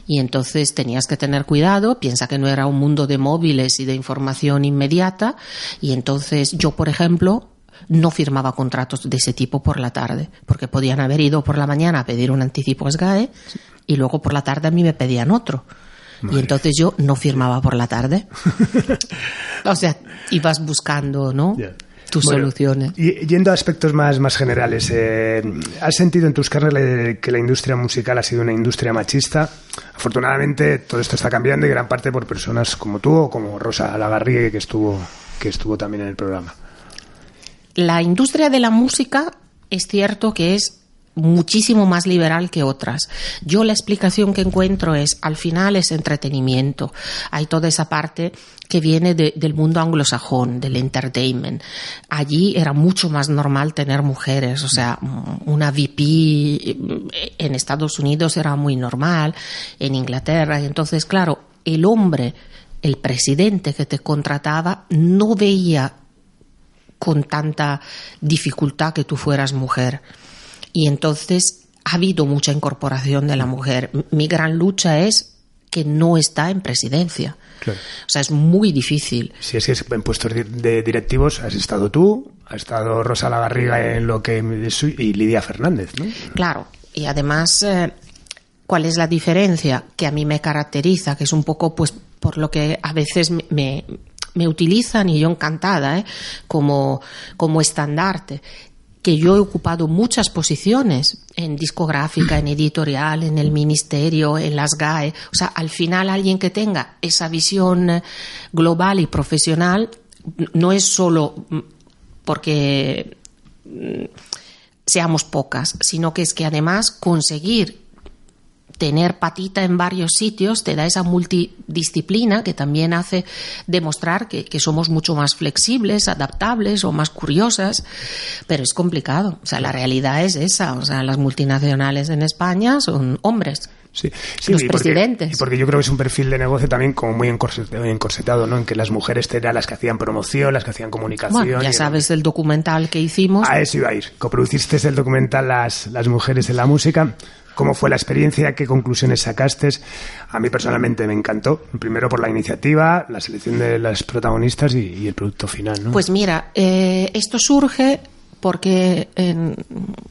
Y entonces tenías que tener cuidado, piensa que no era un mundo de móviles y de información inmediata, y entonces yo, por ejemplo, no firmaba contratos de ese tipo por la tarde, porque podían haber ido por la mañana a pedir un anticipo SGAE y luego por la tarde a mí me pedían otro. Y entonces yo no firmaba por la tarde. o sea, ibas buscando, ¿no? Tus soluciones. Y, yendo a aspectos más, más generales, eh, ¿has sentido en tus carreras que la industria musical ha sido una industria machista? Afortunadamente todo esto está cambiando y gran parte por personas como tú o como Rosa Lagarrigue que estuvo, que estuvo también en el programa. La industria de la música es cierto que es muchísimo más liberal que otras. Yo la explicación que encuentro es, al final es entretenimiento. Hay toda esa parte que viene del mundo anglosajón, del entertainment. Allí era mucho más normal tener mujeres, o sea, una VP en Estados Unidos era muy normal, en Inglaterra, entonces, claro, el hombre, el presidente que te contrataba, no veía con tanta dificultad que tú fueras mujer. Y entonces ha habido mucha incorporación de la mujer. Mi gran lucha es que no está en presidencia. O sea, es muy difícil. Si es que en puestos de directivos has estado tú, ha estado Rosa Lagarriga en lo que y Lidia Fernández, ¿no? Claro, y además eh, ¿cuál es la diferencia que a mí me caracteriza, que es un poco pues por lo que a veces me, me utilizan y yo encantada ¿eh? como, como estandarte, que yo he ocupado muchas posiciones en discográfica, en editorial, en el ministerio, en las GAE. O sea, al final alguien que tenga esa visión eh, global y profesional no es solo porque mm, seamos pocas, sino que es que además conseguir tener patita en varios sitios te da esa multidisciplina que también hace demostrar que, somos mucho más flexibles, adaptables o más curiosas, pero es complicado. O sea, la realidad es esa. O sea, las multinacionales en España son hombres. Sí, los presidentes. y porque yo creo que es un perfil de negocio también como muy encorsetado, ¿no? En que las mujeres eran las que hacían promoción, las que hacían comunicación. ya sabes el documental que hicimos. A eso iba a ir. Coproduciste el documental Las, las mujeres en la música. ¿Cómo fue la experiencia? ¿Qué conclusiones sacaste? A mí personalmente me encantó. Primero por la iniciativa, la selección de las protagonistas y, el producto final. ¿no? Pues mira, eh, esto surge porque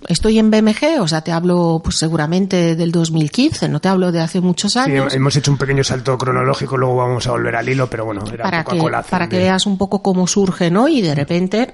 estoy en BMG, o sea, te hablo pues seguramente del 2015, no te hablo de hace muchos años. Sí, hemos hecho un pequeño salto cronológico, luego vamos a volver al hilo, pero bueno, era para un poco que, Para que veas un poco cómo surge, ¿no? Y de repente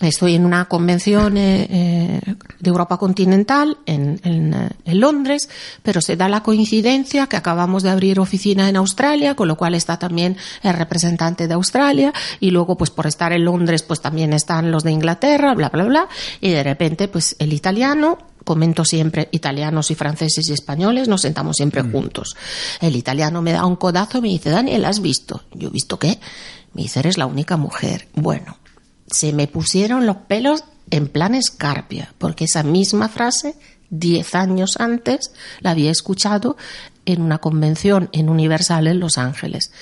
Estoy en una convención eh, eh, de Europa continental en, en, eh, en, Londres, pero se da la coincidencia que acabamos de abrir oficina en Australia, con lo cual está también el representante de Australia y luego pues por estar en Londres pues también están los de Inglaterra, bla bla bla y de repente pues el italiano comento siempre italianos y franceses y españoles, nos sentamos siempre mm. juntos. El italiano me da un codazo y me dice, Daniel, ¿has visto? Yo he visto qué? Me dice, eres la única mujer. Bueno, se me pusieron los pelos en plan escarpia, porque esa misma frase, diez años antes, la había escuchado en una convención en Universal en Los Ángeles.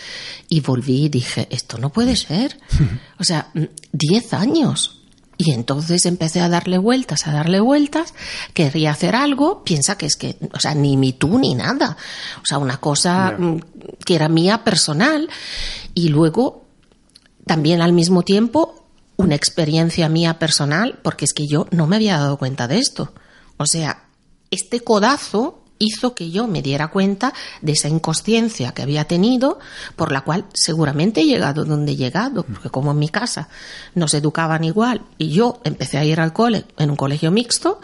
Y volví y dije, esto no puede ser. O sea, diez años. Y entonces empecé a darle vueltas, a darle vueltas, quería hacer algo, piensa que es que, o sea, ni mi tú ni nada. O sea, una cosa yeah. que era mía personal. Y luego, también al mismo tiempo, una experiencia mía personal, porque es que yo no me había dado cuenta de esto. O sea, este codazo hizo que yo me diera cuenta de esa inconsciencia que había tenido, por la cual seguramente he llegado donde he llegado, porque como en mi casa nos educaban igual y yo empecé a ir al cole en un colegio mixto,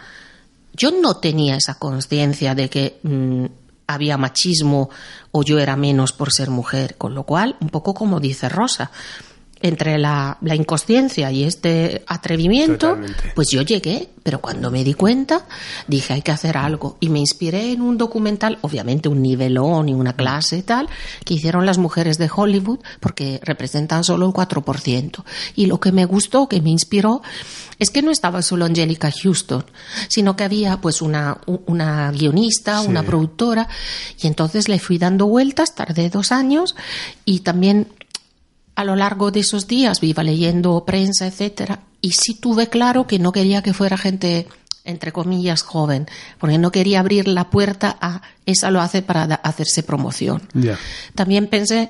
yo no tenía esa conciencia de que mmm, había machismo o yo era menos por ser mujer, con lo cual, un poco como dice Rosa, entre la, la, inconsciencia y este atrevimiento, Totalmente. pues yo llegué, pero cuando me di cuenta dije hay que hacer algo y me inspiré en un documental, obviamente un nivelón y una clase y tal, que hicieron las mujeres de Hollywood porque representan solo el 4%. Y lo que me gustó, que me inspiró, es que no estaba solo Angelica Houston, sino que había pues una, una guionista, sí. una productora, y entonces le fui dando vueltas, tardé dos años, y también a lo largo de esos días iba leyendo prensa, etcétera, y sí tuve claro que no quería que fuera gente entre comillas joven, porque no quería abrir la puerta a esa lo hace para hacerse promoción. Yeah. También pensé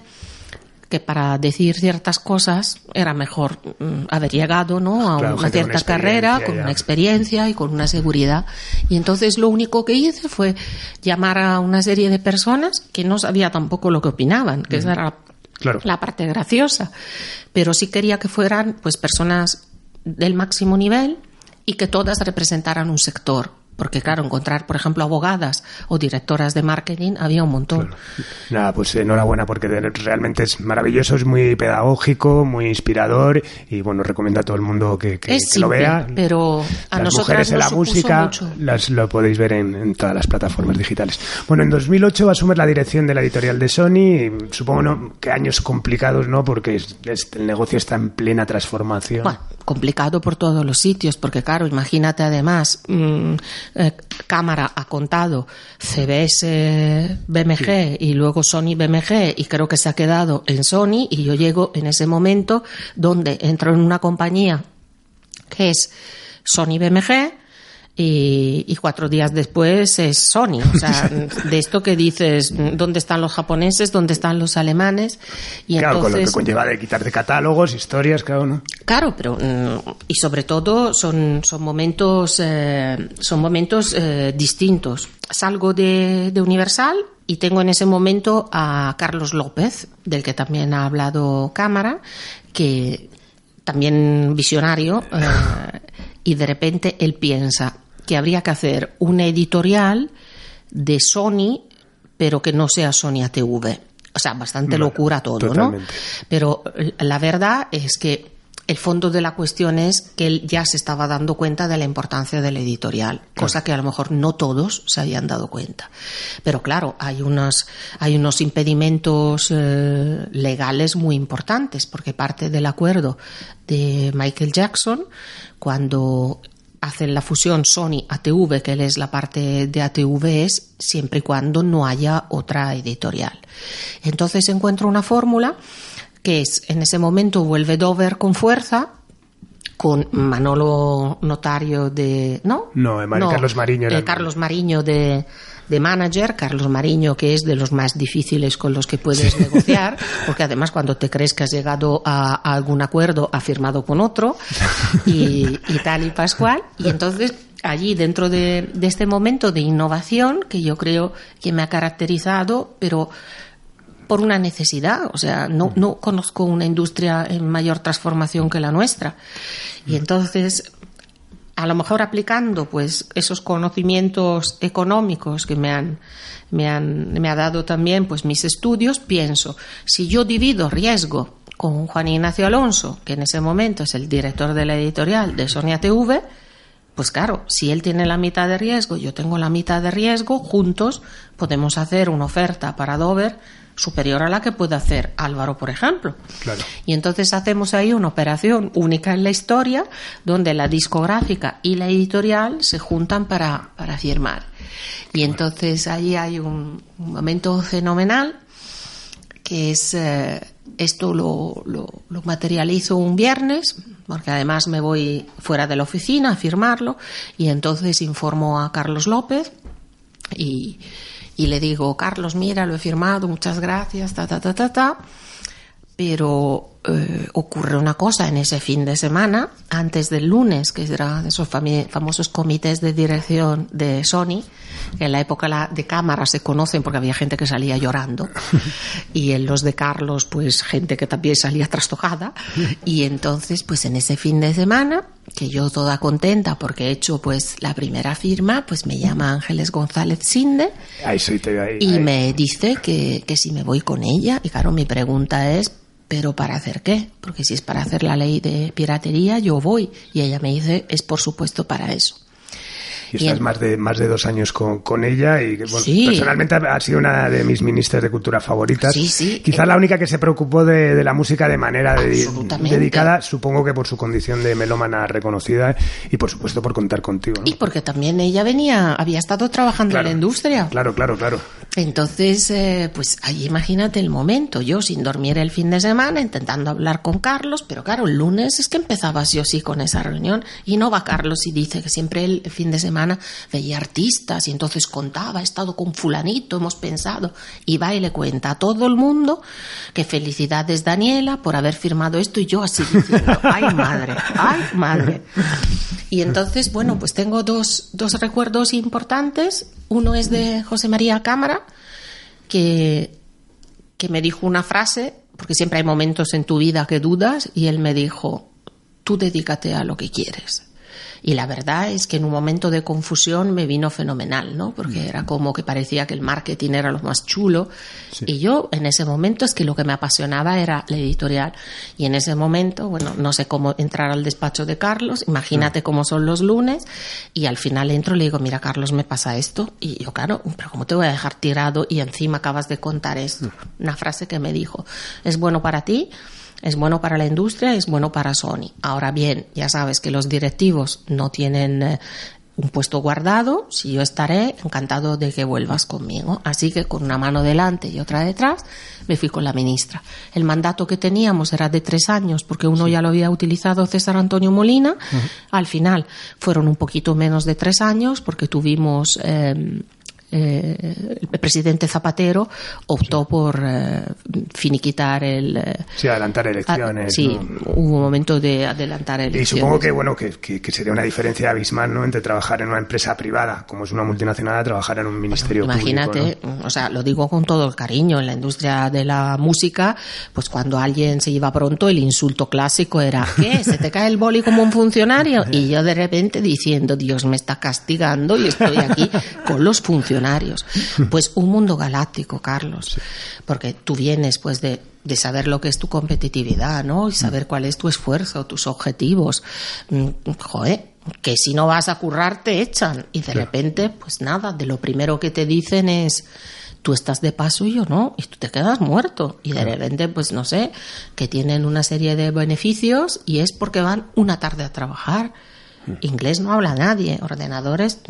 que para decir ciertas cosas era mejor mm, haber llegado ¿no? a claro, una cierta una carrera con ya. una experiencia y con una seguridad. Y entonces lo único que hice fue llamar a una serie de personas que no sabía tampoco lo que opinaban, que mm. esa era La parte graciosa. Pero sí quería que fueran pues personas del máximo nivel y que todas representaran un sector. Porque, claro, encontrar, por ejemplo, abogadas o directoras de marketing había un montón. Claro. Nada, pues enhorabuena, porque realmente es maravilloso, es muy pedagógico, muy inspirador y, bueno, recomiendo a todo el mundo que, que, es que lo vea. Pero a las mujeres en la música mucho. las lo podéis ver en, en, todas las plataformas digitales. Bueno, en 2008 asumes la dirección de la editorial de Sony. Y supongo ¿no? que años complicados, ¿no? Porque es, es, el negocio está en plena transformación. Bueno, complicado por todos los sitios, porque, claro, imagínate además. Mmm, eh, cámara ha contado CBS BMG sí. y luego Sony BMG y creo que se ha quedado en Sony y yo llego en ese momento donde entro en una compañía que es Sony BMG y, y, cuatro días después es Sony. O sea, de esto que dices, ¿dónde están los japoneses? ¿Dónde están los alemanes? Y claro, entonces, con lo que conlleva de quitarte catálogos, historias, claro, ¿no? Claro, pero y sobre todo son, son momentos, eh, son momentos eh, distintos. Salgo de, de Universal y tengo en ese momento a Carlos López, del que también ha hablado Cámara, que también visionario, eh, y de repente él piensa, que habría que hacer una editorial de Sony, pero que no sea Sony ATV. O sea, bastante bueno, locura todo, totalmente. ¿no? Pero la verdad es que el fondo de la cuestión es que él ya se estaba dando cuenta de la importancia del editorial, cosa que a lo mejor no todos se habían dado cuenta. Pero claro, hay unos, hay unos impedimentos eh, legales muy importantes, porque parte del acuerdo de Michael Jackson, cuando hacen la fusión Sony ATV, que es la parte de ATV, es siempre y cuando no haya otra editorial. Entonces encuentro una fórmula que es, en ese momento vuelve Dover con fuerza, con Manolo Notario de... ¿No? No, no Carlos Mariño. Eh, Carlos Mariño de, de manager, Carlos Mariño, que es de los más difíciles con los que puedes sí. negociar, porque además cuando te crees que has llegado a, a algún acuerdo, ha firmado con otro, y, y tal y pascual, y entonces allí dentro de, de, este momento de innovación, que yo creo que me ha caracterizado, pero por una necesidad, o sea, no, no conozco una industria en mayor transformación que la nuestra. Y entonces, a lo mejor aplicando pues esos conocimientos económicos que me han, me han me ha dado también pues mis estudios, pienso, si yo divido riesgo con Juan Ignacio Alonso, que en ese momento es el director de la editorial de Sonia TV, pues claro, si él tiene la mitad de riesgo, yo tengo la mitad de riesgo, juntos podemos hacer una oferta para Dover superior a la que puede hacer Álvaro, por ejemplo. Y entonces hacemos ahí una operación única en la historia donde la discográfica y la editorial se juntan para, para firmar. Y entonces ahí hay un, momento fenomenal que es eh, esto lo, lo, lo, materializo un viernes, porque además me voy fuera de la oficina a firmarlo, y entonces informo a Carlos López y, y le digo, Carlos, mira, lo he firmado, muchas gracias, ta, ta, ta, ta, ta. Pero eh, ocurre una cosa en ese fin de semana, antes del lunes, que era de esos famosos comités de dirección de Sony, que en la época de cámara se conocen porque había gente que salía llorando, y en los de Carlos, pues gente que también salía trastojada, y entonces, pues en ese fin de semana, que yo toda contenta porque he hecho pues la primera firma, pues me llama Ángeles González Sinde, y me dice que, que si me voy con ella, y claro, mi pregunta es, pero ¿para hacer qué? Porque si es para hacer la ley de piratería, yo voy. Y ella me dice, es por supuesto para eso. Y estás más de más de dos años con, con ella y personalmente ha sido una de mis ministras de cultura favoritas. Sí, Quizá la única que se preocupó de, de la música de manera dedicada, supongo que por su condición de melómana reconocida y por supuesto por contar contigo. Y porque también ella venía, había estado trabajando en la industria. Claro, claro, claro. Entonces, eh, pues ahí imagínate el momento, yo sin dormir el fin de semana, intentando hablar con Carlos, pero claro, el lunes es que empezaba así o sí con esa reunión y no va Carlos y dice que siempre el fin de semana veía artistas y entonces contaba, he estado con fulanito, hemos pensado, y va y le cuenta a todo el mundo que felicidades Daniela por haber firmado esto y yo así diciendo, ay madre, ay madre. Y entonces, bueno, pues tengo dos, dos recuerdos importantes. Uno es de José María Cámara, que, que me dijo una frase, porque siempre hay momentos en tu vida que dudas, y él me dijo, tú dedícate a lo que quieres. Y la verdad es que en un momento de confusión me vino fenomenal, ¿no? Porque mm. era como que parecía que el marketing era lo más chulo. Y yo en ese momento es que lo que me apasionaba era la editorial. Y en ese momento, bueno, no sé cómo entrar al despacho de Carlos, imagínate cómo son los lunes. Y al final entro y le digo, mira, Carlos, me pasa esto. Y yo, claro, pero ¿cómo te voy a dejar tirado? Y encima acabas de contar esto. Una frase que me dijo, es bueno para ti es bueno para la industria, es bueno para Sony. Ahora bien, ya sabes que los directivos no tienen eh, un puesto guardado, si yo estaré encantado de que vuelvas conmigo. Así que con una mano delante y otra detrás, me fui con la ministra. El mandato que teníamos era de tres años, porque uno ya lo había utilizado César Antonio Molina. Al final fueron un poquito menos de tres años, porque tuvimos eh, eh, el presidente Zapatero optó por eh, finiquitar el... Eh, sí, adelantar elecciones. sí, hubo un momento de adelantar elecciones. Y supongo que, bueno, que, que, sería una diferencia abismal, ¿no?, entre trabajar en una empresa privada, como es una multinacional, a trabajar en un ministerio imagínate, o sea, lo digo con todo el cariño, en la industria de la música, pues cuando alguien se iba pronto, el insulto clásico era, ¿qué? ¿Se te cae el boli como un funcionario? Y yo de repente diciendo, Dios me está castigando y estoy aquí con los funcionarios Pues un mundo galáctico, Carlos, porque tú vienes pues de, de saber lo que es tu competitividad, ¿no? Y saber cuál es tu esfuerzo, tus objetivos. Mm, joder, que si no vas a currar te echan y de repente, pues nada, de lo primero que te dicen es tú estás de paso y yo no, y tú te quedas muerto. Y de repente, pues no sé, que tienen una serie de beneficios y es porque van una tarde a trabajar. Mm. Inglés no habla nadie, ordenadores.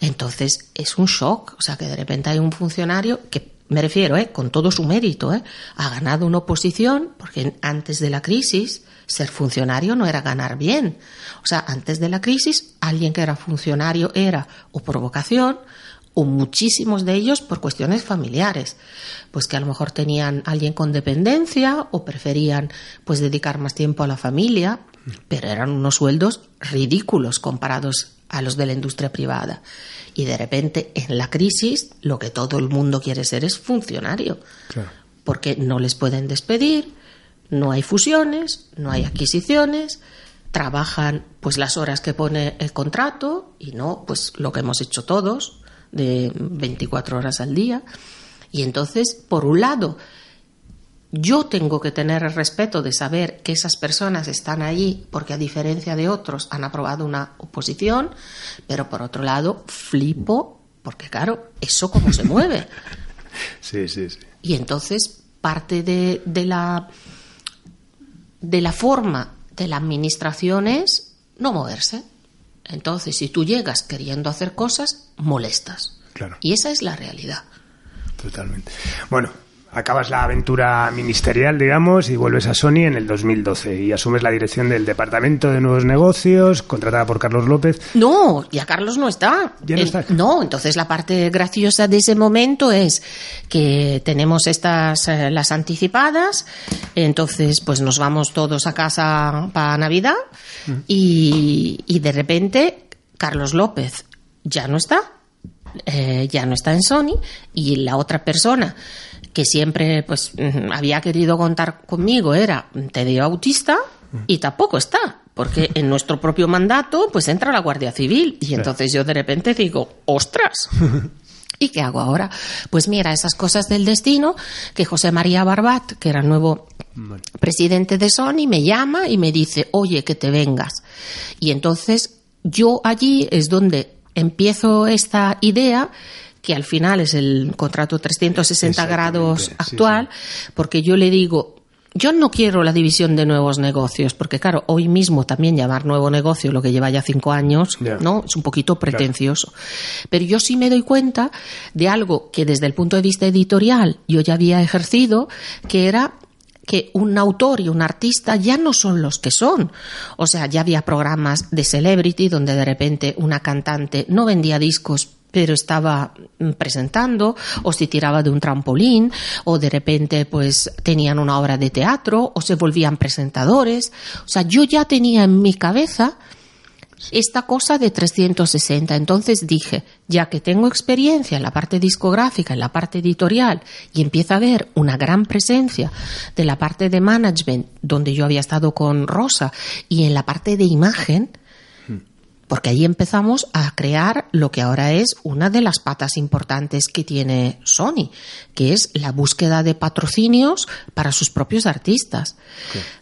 Entonces es un shock, o sea que de repente hay un funcionario que me refiero, ¿eh? con todo su mérito, ¿eh? ha ganado una oposición, porque antes de la crisis ser funcionario no era ganar bien. O sea, antes de la crisis, alguien que era funcionario era o por vocación, o muchísimos de ellos por cuestiones familiares, pues que a lo mejor tenían alguien con dependencia o preferían pues dedicar más tiempo a la familia, pero eran unos sueldos ridículos comparados a los de la industria privada. Y de repente, en la crisis, lo que todo el mundo quiere ser es funcionario. Porque no les pueden despedir, no hay fusiones, no hay adquisiciones, trabajan pues las horas que pone el contrato y no pues lo que hemos hecho todos de 24 horas al día. Y entonces, por un lado, yo tengo que tener el respeto de saber que esas personas están allí porque a diferencia de otros han aprobado una oposición, pero por otro lado flipo porque claro, eso cómo se mueve. Sí, sí, sí. Y entonces parte de, de la de la forma de la administración es no moverse. Entonces, si tú llegas queriendo hacer cosas, molestas. Claro. Y esa es la realidad. Totalmente. Bueno, acabas la aventura ministerial, digamos, y vuelves a Sony en el 2012 y asumes la dirección del Departamento de Nuevos Negocios, contratada por Carlos López. No, ya Carlos no está. Ya no está. no, entonces la parte graciosa de ese momento es que tenemos estas, eh, las anticipadas, entonces pues nos vamos todos a casa para Navidad y, y de repente Carlos López ya no está. eh, ya no está en Sony y la otra persona que siempre pues mm, había querido contar conmigo era Tedeo Autista y tampoco está porque en nuestro propio mandato pues entra la Guardia Civil y entonces yo de repente digo ostras ¿Y qué hago ahora? Pues mira, esas cosas del destino, que José María Barbat, que era el nuevo presidente de Sony, me llama y me dice, oye, que te vengas. Y entonces yo allí es donde empiezo esta idea que al final es el contrato 360 grados sí, actual, porque yo le digo, yo no quiero la división de nuevos negocios, porque claro, hoy mismo también llamar nuevo negocio lo que lleva ya cinco años. ¿no? Es un poquito pretencioso. Pero yo sí me doy cuenta de algo que desde el punto de vista editorial yo ya había ejercido, que era que un autor y un artista ya no son los que son. O sea, ya había programas de celebrity donde de repente una cantante no vendía discos pero estaba mm, presentando o se tiraba de un trampolín o de repente pues tenían una obra de teatro o se volvían presentadores. O sea, yo ya tenía en mi cabeza esta cosa de 360. Entonces dije, ya que tengo experiencia en la parte discográfica, en la parte editorial, y empieza a haber una gran presencia de la parte de management, donde yo había estado con Rosa, y en la parte de imagen, porque ahí empezamos a crear lo que ahora es una de las patas importantes que tiene Sony, que es la búsqueda de patrocinios para sus propios artistas.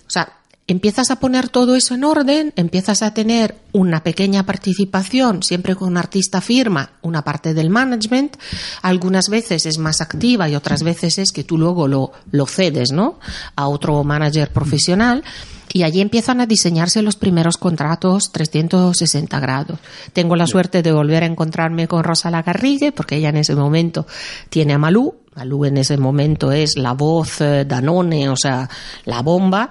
O sea, empiezas a poner todo eso en orden, empiezas a tener una pequeña participación, siempre con un artista firma, una parte del management, algunas veces es más activa y otras veces es que tú luego lo, lo cedes, ¿no? A otro manager profesional. Y allí empiezan a diseñarse los primeros contratos 360 grados. Tengo la suerte de volver a encontrarme con Rosa Lagarrigue, porque ella en ese momento tiene a Malú. Malú en ese momento es la voz eh, Danone, o sea, la bomba.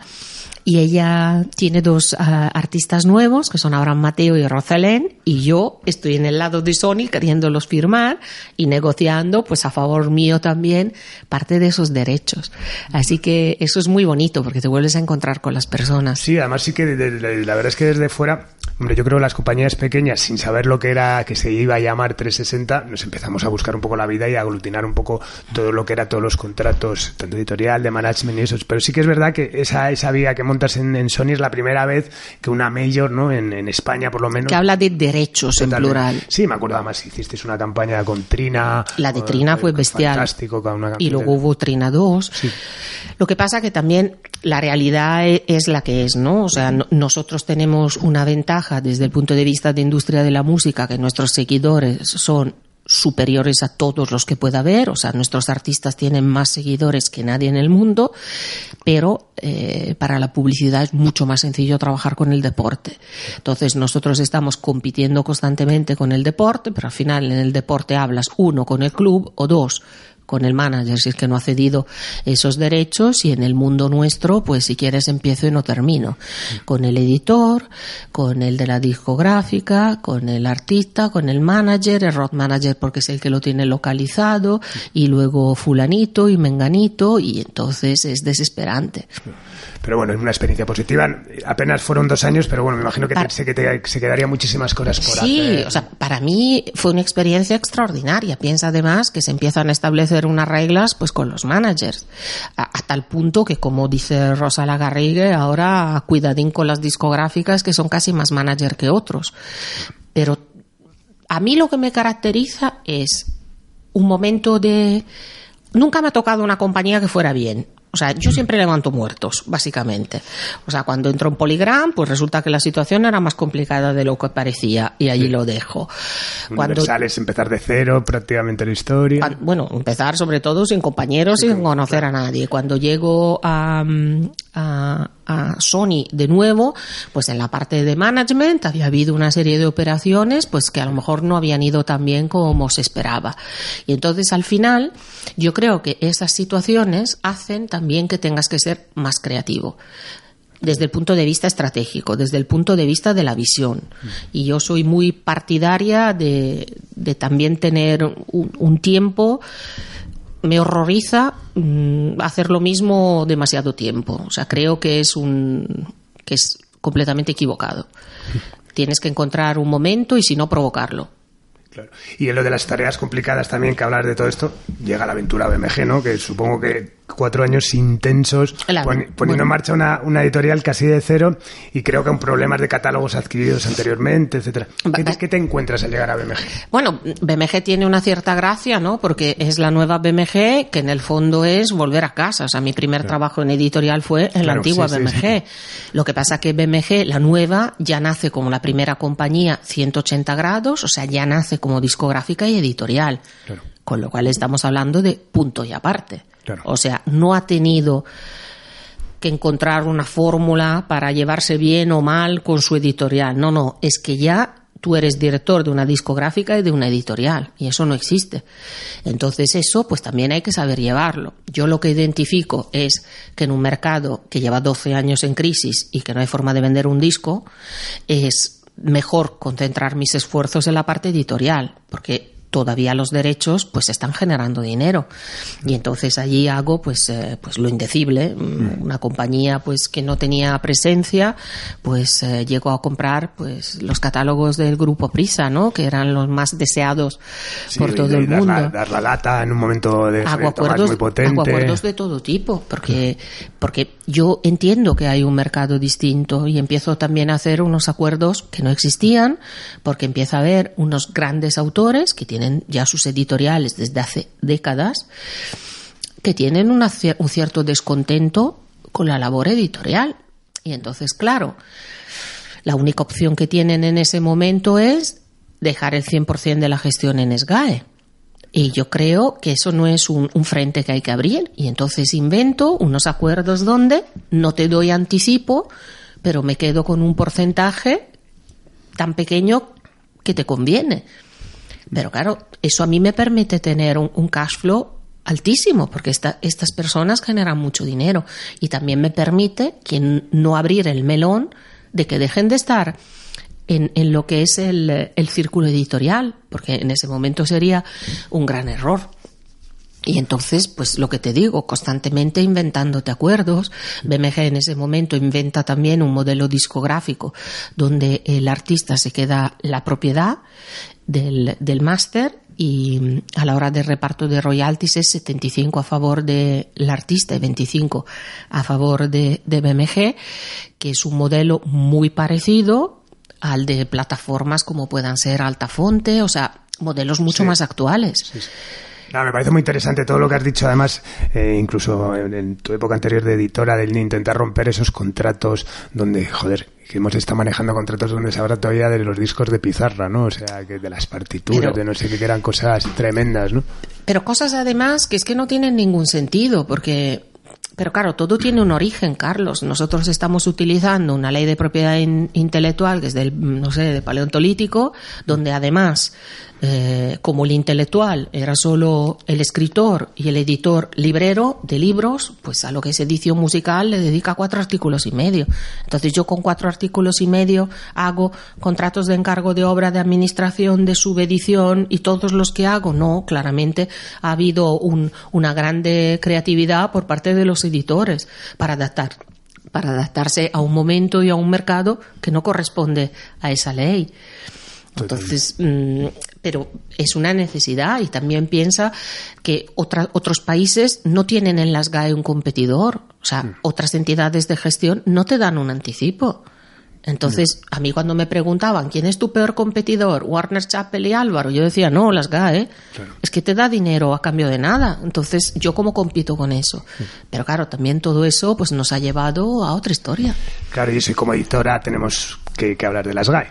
Y ella tiene dos ah, artistas nuevos, que son Abraham Mateo y Rosalén, y yo estoy en el lado de Sony queriéndolos firmar y negociando, pues a favor mío también, parte de esos derechos. Así que eso es muy bonito, porque te vuelves a encontrar con las personas. Sí, además sí que de- de- de- la verdad es que desde fuera, hombre, yo creo que las compañías pequeñas, sin saber lo que era, que se iba a llamar 360, nos empezamos a buscar un poco la vida y a aglutinar un poco todo lo que era todos los contratos, tanto editorial, de management y esos. Pero sí que es verdad que esa, esa vía que montas en, en Sony es la primera vez que una major, ¿no? En, en España, por lo menos. Que habla de derechos en plural. Sí, me acuerdo además, hicisteis una campaña con Trina. La de o- Trina fue bestial. Fantástico, con una Y luego hubo Trina 2. Lo que pasa que también la realidad e- es la que es, ¿no? O sea, no- nosotros tenemos una ventaja desde el punto de vista de industria de la música, que nuestros seguidores son superiores a todos los que pueda haber, o sea, nuestros artistas tienen más seguidores que nadie en el mundo, pero eh, para la publicidad es mucho más sencillo trabajar con el deporte. Entonces, nosotros estamos compitiendo constantemente con el deporte, pero al final en el deporte hablas, uno, con el club, o dos, con el manager si es que no ha cedido esos derechos y en el mundo nuestro, pues si quieres empiezo y no termino. Con el editor, con el de la discográfica, con el artista, con el manager, el road manager porque es el que lo tiene localizado y luego fulanito y menganito y entonces es desesperante. Pero bueno, es una experiencia positiva. Apenas fueron dos años, pero bueno, me imagino que, se, que se quedaría muchísimas cosas por hacer. Sí, o sea, para mí fue una experiencia extraordinaria. Piensa además que se empiezan a establecer unas reglas pues con los managers. A, tal punto que, como dice Rosa Lagarrigue, ahora cuidadín con las discográficas que son casi más manager que otros. Pero a mí lo que me caracteriza es un momento de... Nunca me ha tocado una compañía que fuera bien. O sea, yo siempre levanto muertos, básicamente. O sea, cuando entro en Poligram, pues resulta que la situación era más complicada de lo que parecía y allí lo dejo. Cuando sales empezar de cero prácticamente la historia. Bueno, empezar sobre todo sin compañeros y sin conocer a nadie. Cuando llego a, a, Sony de nuevo, pues en la parte de management había habido una serie de operaciones pues que a lo mejor no habían ido tan bien como se esperaba. Y entonces al final yo creo que esas situaciones hacen también que tengas que ser más creativo desde el punto de vista estratégico, desde el punto de vista de la visión. Y yo soy muy partidaria de, también tener un tiempo me horroriza mm, hacer lo mismo demasiado tiempo. O sea, creo que es un que es completamente equivocado. Tienes que encontrar un momento y si no provocarlo. Y en lo de las tareas complicadas también que hablar de todo esto, llega la aventura BMG, ¿no? Que supongo que cuatro años intensos poniendo en marcha una, editorial casi de cero y creo que con problemas de catálogos adquiridos anteriormente, etcétera. ¿Qué, te encuentras al llegar a BMG? Bueno, BMG tiene una cierta gracia, ¿no? Porque es la nueva BMG que en el fondo es volver a casa. O sea, mi primer trabajo en editorial fue en la antigua BMG. Lo que pasa que BMG, la nueva, ya nace como la primera compañía 180 grados, o sea, ya nace como discográfica y editorial. Con lo cual estamos hablando de punto y aparte. O sea, no ha tenido que encontrar una fórmula para llevarse bien o mal con su editorial. No, no, es que ya tú eres director de una discográfica y de una editorial y eso no existe. Entonces eso pues también hay que saber llevarlo. Yo lo que identifico es que en un mercado que lleva 12 años en crisis y que no hay forma de vender un disco, es mejor concentrar mis esfuerzos en la parte editorial, porque todavía los derechos pues están generando dinero. Y entonces allí hago pues eh, pues lo indecible. Mm, una compañía pues que no tenía presencia pues eh, llegó a comprar pues los catálogos del grupo Prisa no que eran los más deseados por todo el mundo. dar la lata en un momento de hago acuerdos, muy potente. hago acuerdos de todo tipo porque porque yo entiendo que hay un mercado distinto y empiezo también a hacer unos acuerdos que no existían porque empieza a haber unos grandes autores que tienen ya sus editoriales desde hace décadas, que tienen un cierto descontento con la labor editorial. Y entonces, claro, la única opción que tienen en ese momento es dejar el 100% de la gestión en SGAE. Y yo creo que eso no es un, un, frente que hay que abrir. Y entonces invento unos acuerdos donde no te doy anticipo, pero me quedo con un porcentaje tan pequeño que te conviene. Pero claro, eso a mí me permite tener un, cash flow altísimo, porque estas personas generan mucho dinero y también me permite que no abrir el melón de que dejen de estar en, lo que es el, el, círculo editorial, porque en ese momento sería un gran error. Y entonces, pues lo que te digo, constantemente inventándote acuerdos. BMG en ese momento inventa también un modelo discográfico donde el artista se queda la propiedad del, del máster y mm, a la hora de reparto de royalties es 75 a favor del artista y 25 a favor de, de, BMG, que es un modelo muy parecido al de plataformas como puedan ser Altafonte, o sea, modelos mucho más actuales. Me parece muy interesante todo lo que has dicho, además, eh, incluso en, tu época anterior de editora, del intentar romper esos contratos donde, joder, que hemos estado manejando contratos donde se habla todavía de los discos de pizarra, ¿no? O sea, que de las partituras, de no sé qué, que eran cosas tremendas, ¿no? Pero cosas además que es que no tienen ningún sentido, porque pero claro, todo tiene un origen, Carlos. Nosotros estamos utilizando una ley de propiedad intelectual que es del, no sé, de paleontolítico, donde además eh, como el intelectual era solo el escritor y el editor librero de libros, pues a lo que es edición musical le dedica cuatro artículos y medio. Entonces yo con cuatro artículos y medio hago contratos de encargo de obra, de administración, de subedición y todos los que hago. No, claramente ha habido una grande creatividad por parte de los editores para adaptar para adaptarse a un momento y a un mercado que no corresponde a esa ley. Entonces, mm, pero es una necesidad y también piensa que otros países no tienen en las GAE un competidor. O sea, mm. otras entidades de gestión no te dan un anticipo. Entonces, mm. a mí cuando me preguntaban quién es tu peor competidor, Warner Chappell y Álvaro, yo decía, no, las GAE. Es que te da dinero a cambio de nada. Entonces, yo cómo compito con eso. Pero claro, también todo eso pues nos ha llevado a otra historia. Claro, y eso, como editora tenemos que hablar de las GAE.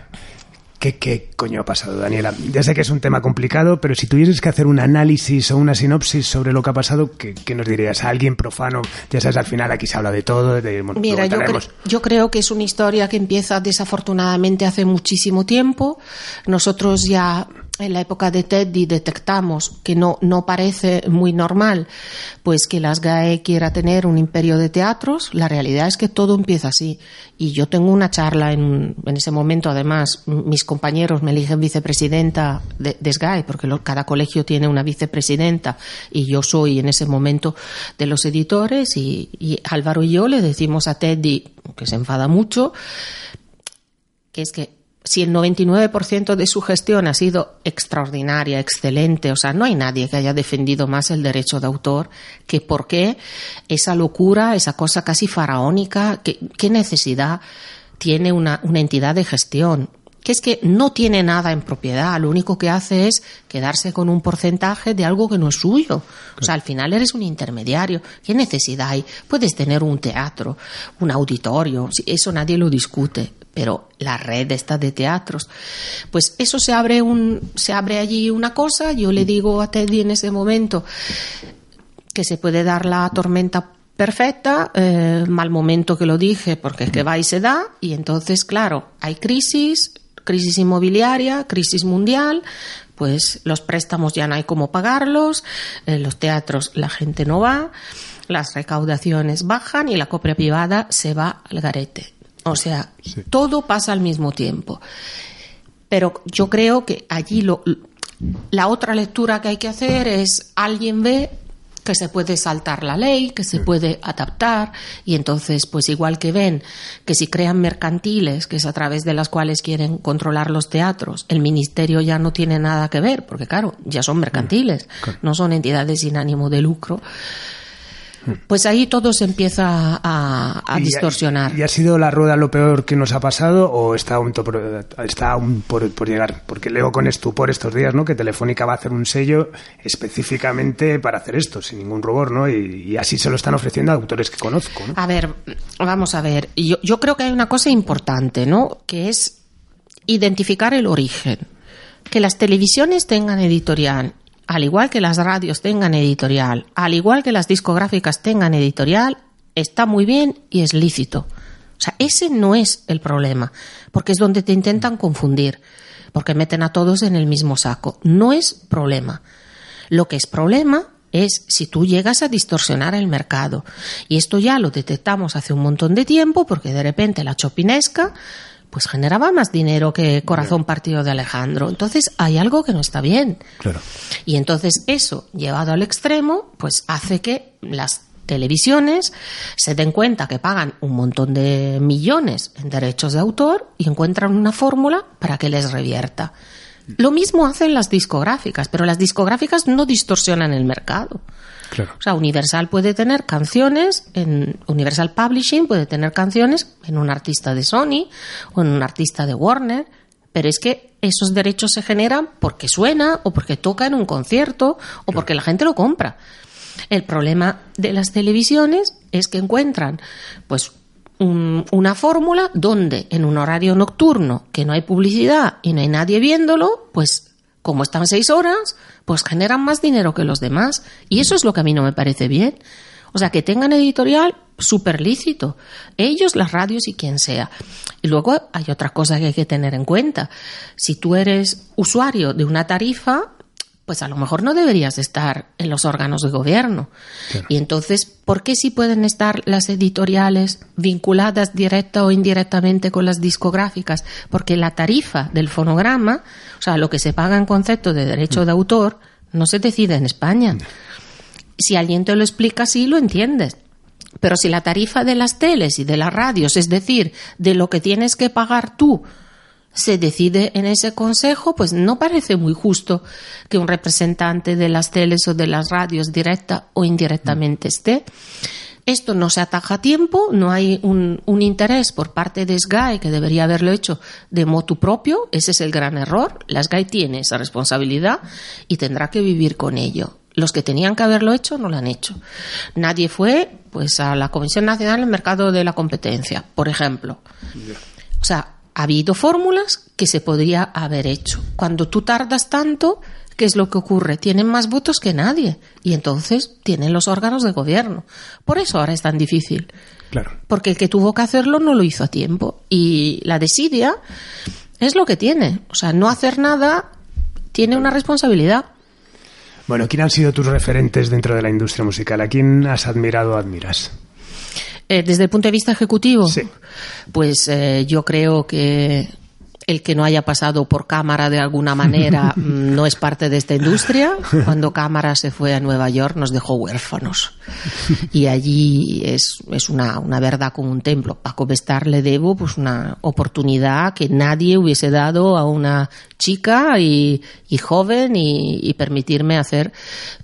¿Qué, coño ha pasado, Daniela? Ya sé que es un tema complicado, pero si tuvieses que hacer un análisis o una sinopsis sobre lo que ha pasado, ¿qué, nos dirías? ¿A alguien profano? Ya sabes, al final aquí se habla de todo. Mira, yo, yo, creo que es una historia que empieza desafortunadamente hace muchísimo tiempo. Nosotros ya en la época de Teddy detectamos que no, no parece muy normal pues que las GAE quiera tener un imperio de teatros. La realidad es que todo empieza así. Y yo tengo una charla en, en ese momento, además, mis compañeros me eligen vicepresidenta de, de SGAE, porque cada colegio tiene una vicepresidenta y yo soy en ese momento de los editores y, y Álvaro y yo le decimos a Teddy, que se enfada mucho, que es que si el 99% de su gestión ha sido extraordinaria, excelente, o sea, no hay nadie que haya defendido más el derecho de autor que por qué esa locura, esa cosa casi faraónica, qué necesidad tiene una, una entidad de gestión que es que no tiene nada en propiedad, lo único que hace es quedarse con un porcentaje de algo que no es suyo. O sea, al final eres un intermediario. ¿Qué necesidad hay? Puedes tener un teatro, un auditorio, eso nadie lo discute, pero la red está de teatros. Pues eso se abre un, se abre allí una cosa, yo le digo a Teddy en ese momento que se puede dar la tormenta perfecta, eh, mal momento que lo dije, porque es que va y se da, y entonces, claro, hay crisis, crisis inmobiliaria, crisis mundial, pues los préstamos ya no hay cómo pagarlos, en eh, los teatros la gente no va, las recaudaciones bajan y la copia privada se va al garete. O sea, todo pasa al mismo tiempo. Pero yo creo que allí lo, la otra lectura que hay que hacer es alguien ve que se puede saltar la ley, que se puede adaptar y entonces pues igual que ven que si crean mercantiles, que es a través de las cuales quieren controlar los teatros, el ministerio ya no tiene nada que ver, porque claro, ya son mercantiles, no son entidades sin ánimo de lucro pues ahí todo se empieza a, distorsionar. ¿Y ha sido la rueda lo peor que nos ha pasado o está aún, está aún por, llegar? Porque leo con estupor estos días, ¿no? Que Telefónica va a hacer un sello específicamente para hacer esto, sin ningún rubor, ¿no? Y, así se lo están ofreciendo a autores que conozco, A ver, vamos a ver. Yo, yo creo que hay una cosa importante, ¿no? Que es identificar el origen. Que las televisiones tengan editorial al igual que las radios tengan editorial, al igual que las discográficas tengan editorial, está muy bien y es lícito. O sea, ese no es el problema, porque es donde te intentan confundir, porque meten a todos en el mismo saco. No es problema. Lo que es problema es si tú llegas a distorsionar el mercado. Y esto ya lo detectamos hace un montón de tiempo, porque de repente la chopinesca pues generaba más dinero que Corazón Partido de Alejandro. Entonces hay algo que no está bien. Claro. Y entonces eso, llevado al extremo, pues hace que las televisiones se den cuenta que pagan un montón de millones en derechos de autor y encuentran una fórmula para que les revierta. Lo mismo hacen las discográficas, pero las discográficas no distorsionan el mercado. O sea, Universal puede tener canciones en Universal Publishing, puede tener canciones en un artista de Sony o en un artista de Warner, pero es que esos derechos se generan porque suena o porque toca en un concierto o porque la gente lo compra. El problema de las televisiones es que encuentran pues una fórmula donde en un horario nocturno que no hay publicidad y no hay nadie viéndolo, pues como están seis horas, pues generan más dinero que los demás. Y eso es lo que a mí no me parece bien. O sea, que tengan editorial, súper lícito. Ellos, las radios y quien sea. Y luego hay otra cosa que hay que tener en cuenta. Si tú eres usuario de una tarifa, pues a lo mejor no deberías estar en los órganos de gobierno. Y entonces, ¿por qué sí pueden estar las editoriales vinculadas directa o indirectamente con las discográficas? Porque la tarifa del fonograma, o sea, lo que se paga en concepto de derecho de autor, no se decide en España. Si alguien te lo explica así, lo entiendes. Pero si la tarifa de las teles y de las radios, es decir, de lo que tienes que pagar tú, se decide en ese consejo, pues no parece muy justo que un representante de las teles o de las radios directa o indirectamente esté. Esto no se ataja a tiempo, no hay un, un, interés por parte de SGAE, que debería haberlo hecho de motu propio, ese es el gran error. La SGAE tiene esa responsabilidad y tendrá que vivir con ello. Los que tenían que haberlo hecho no lo han hecho. Nadie fue pues a la Comisión Nacional del Mercado de la Competencia, por ejemplo. O sea, ha habido fórmulas que se podría haber hecho. Cuando tú tardas tanto, ¿qué es lo que ocurre? Tienen más votos que nadie y entonces tienen los órganos de gobierno. Por eso ahora es tan difícil. Claro. Porque el que tuvo que hacerlo no lo hizo a tiempo. Y la desidia es lo que tiene. O sea, no hacer nada tiene una responsabilidad. Bueno, ¿quién han sido tus referentes dentro de la industria musical? ¿A quién has admirado o admiras? Eh, desde el punto de vista ejecutivo, Sí. pues eh, yo creo que el que no haya pasado por cámara de alguna manera mm, no es parte de esta industria. Cuando cámara se fue a Nueva York nos dejó huérfanos. Y allí es, es una, una verdad como un templo. Paco Bestar le debo pues una oportunidad que nadie hubiese dado a una chica y, y joven y, y permitirme hacer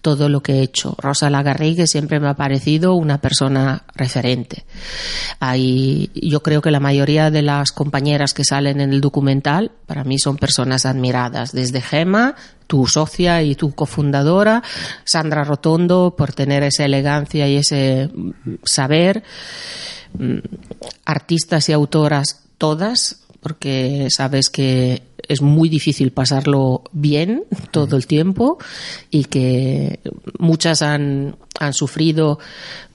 todo lo que he hecho. Rosa Lagarrigue siempre me ha parecido una persona referente. Hay, yo creo que la mayoría de las compañeras que salen en el documental para mí son personas admiradas, desde Gema, tu socia y tu cofundadora, Sandra Rotondo, por tener esa elegancia y ese mm, saber, mm, artistas y autoras todas, porque sabes que es muy difícil pasarlo bien todo el tiempo y que muchas han, han sufrido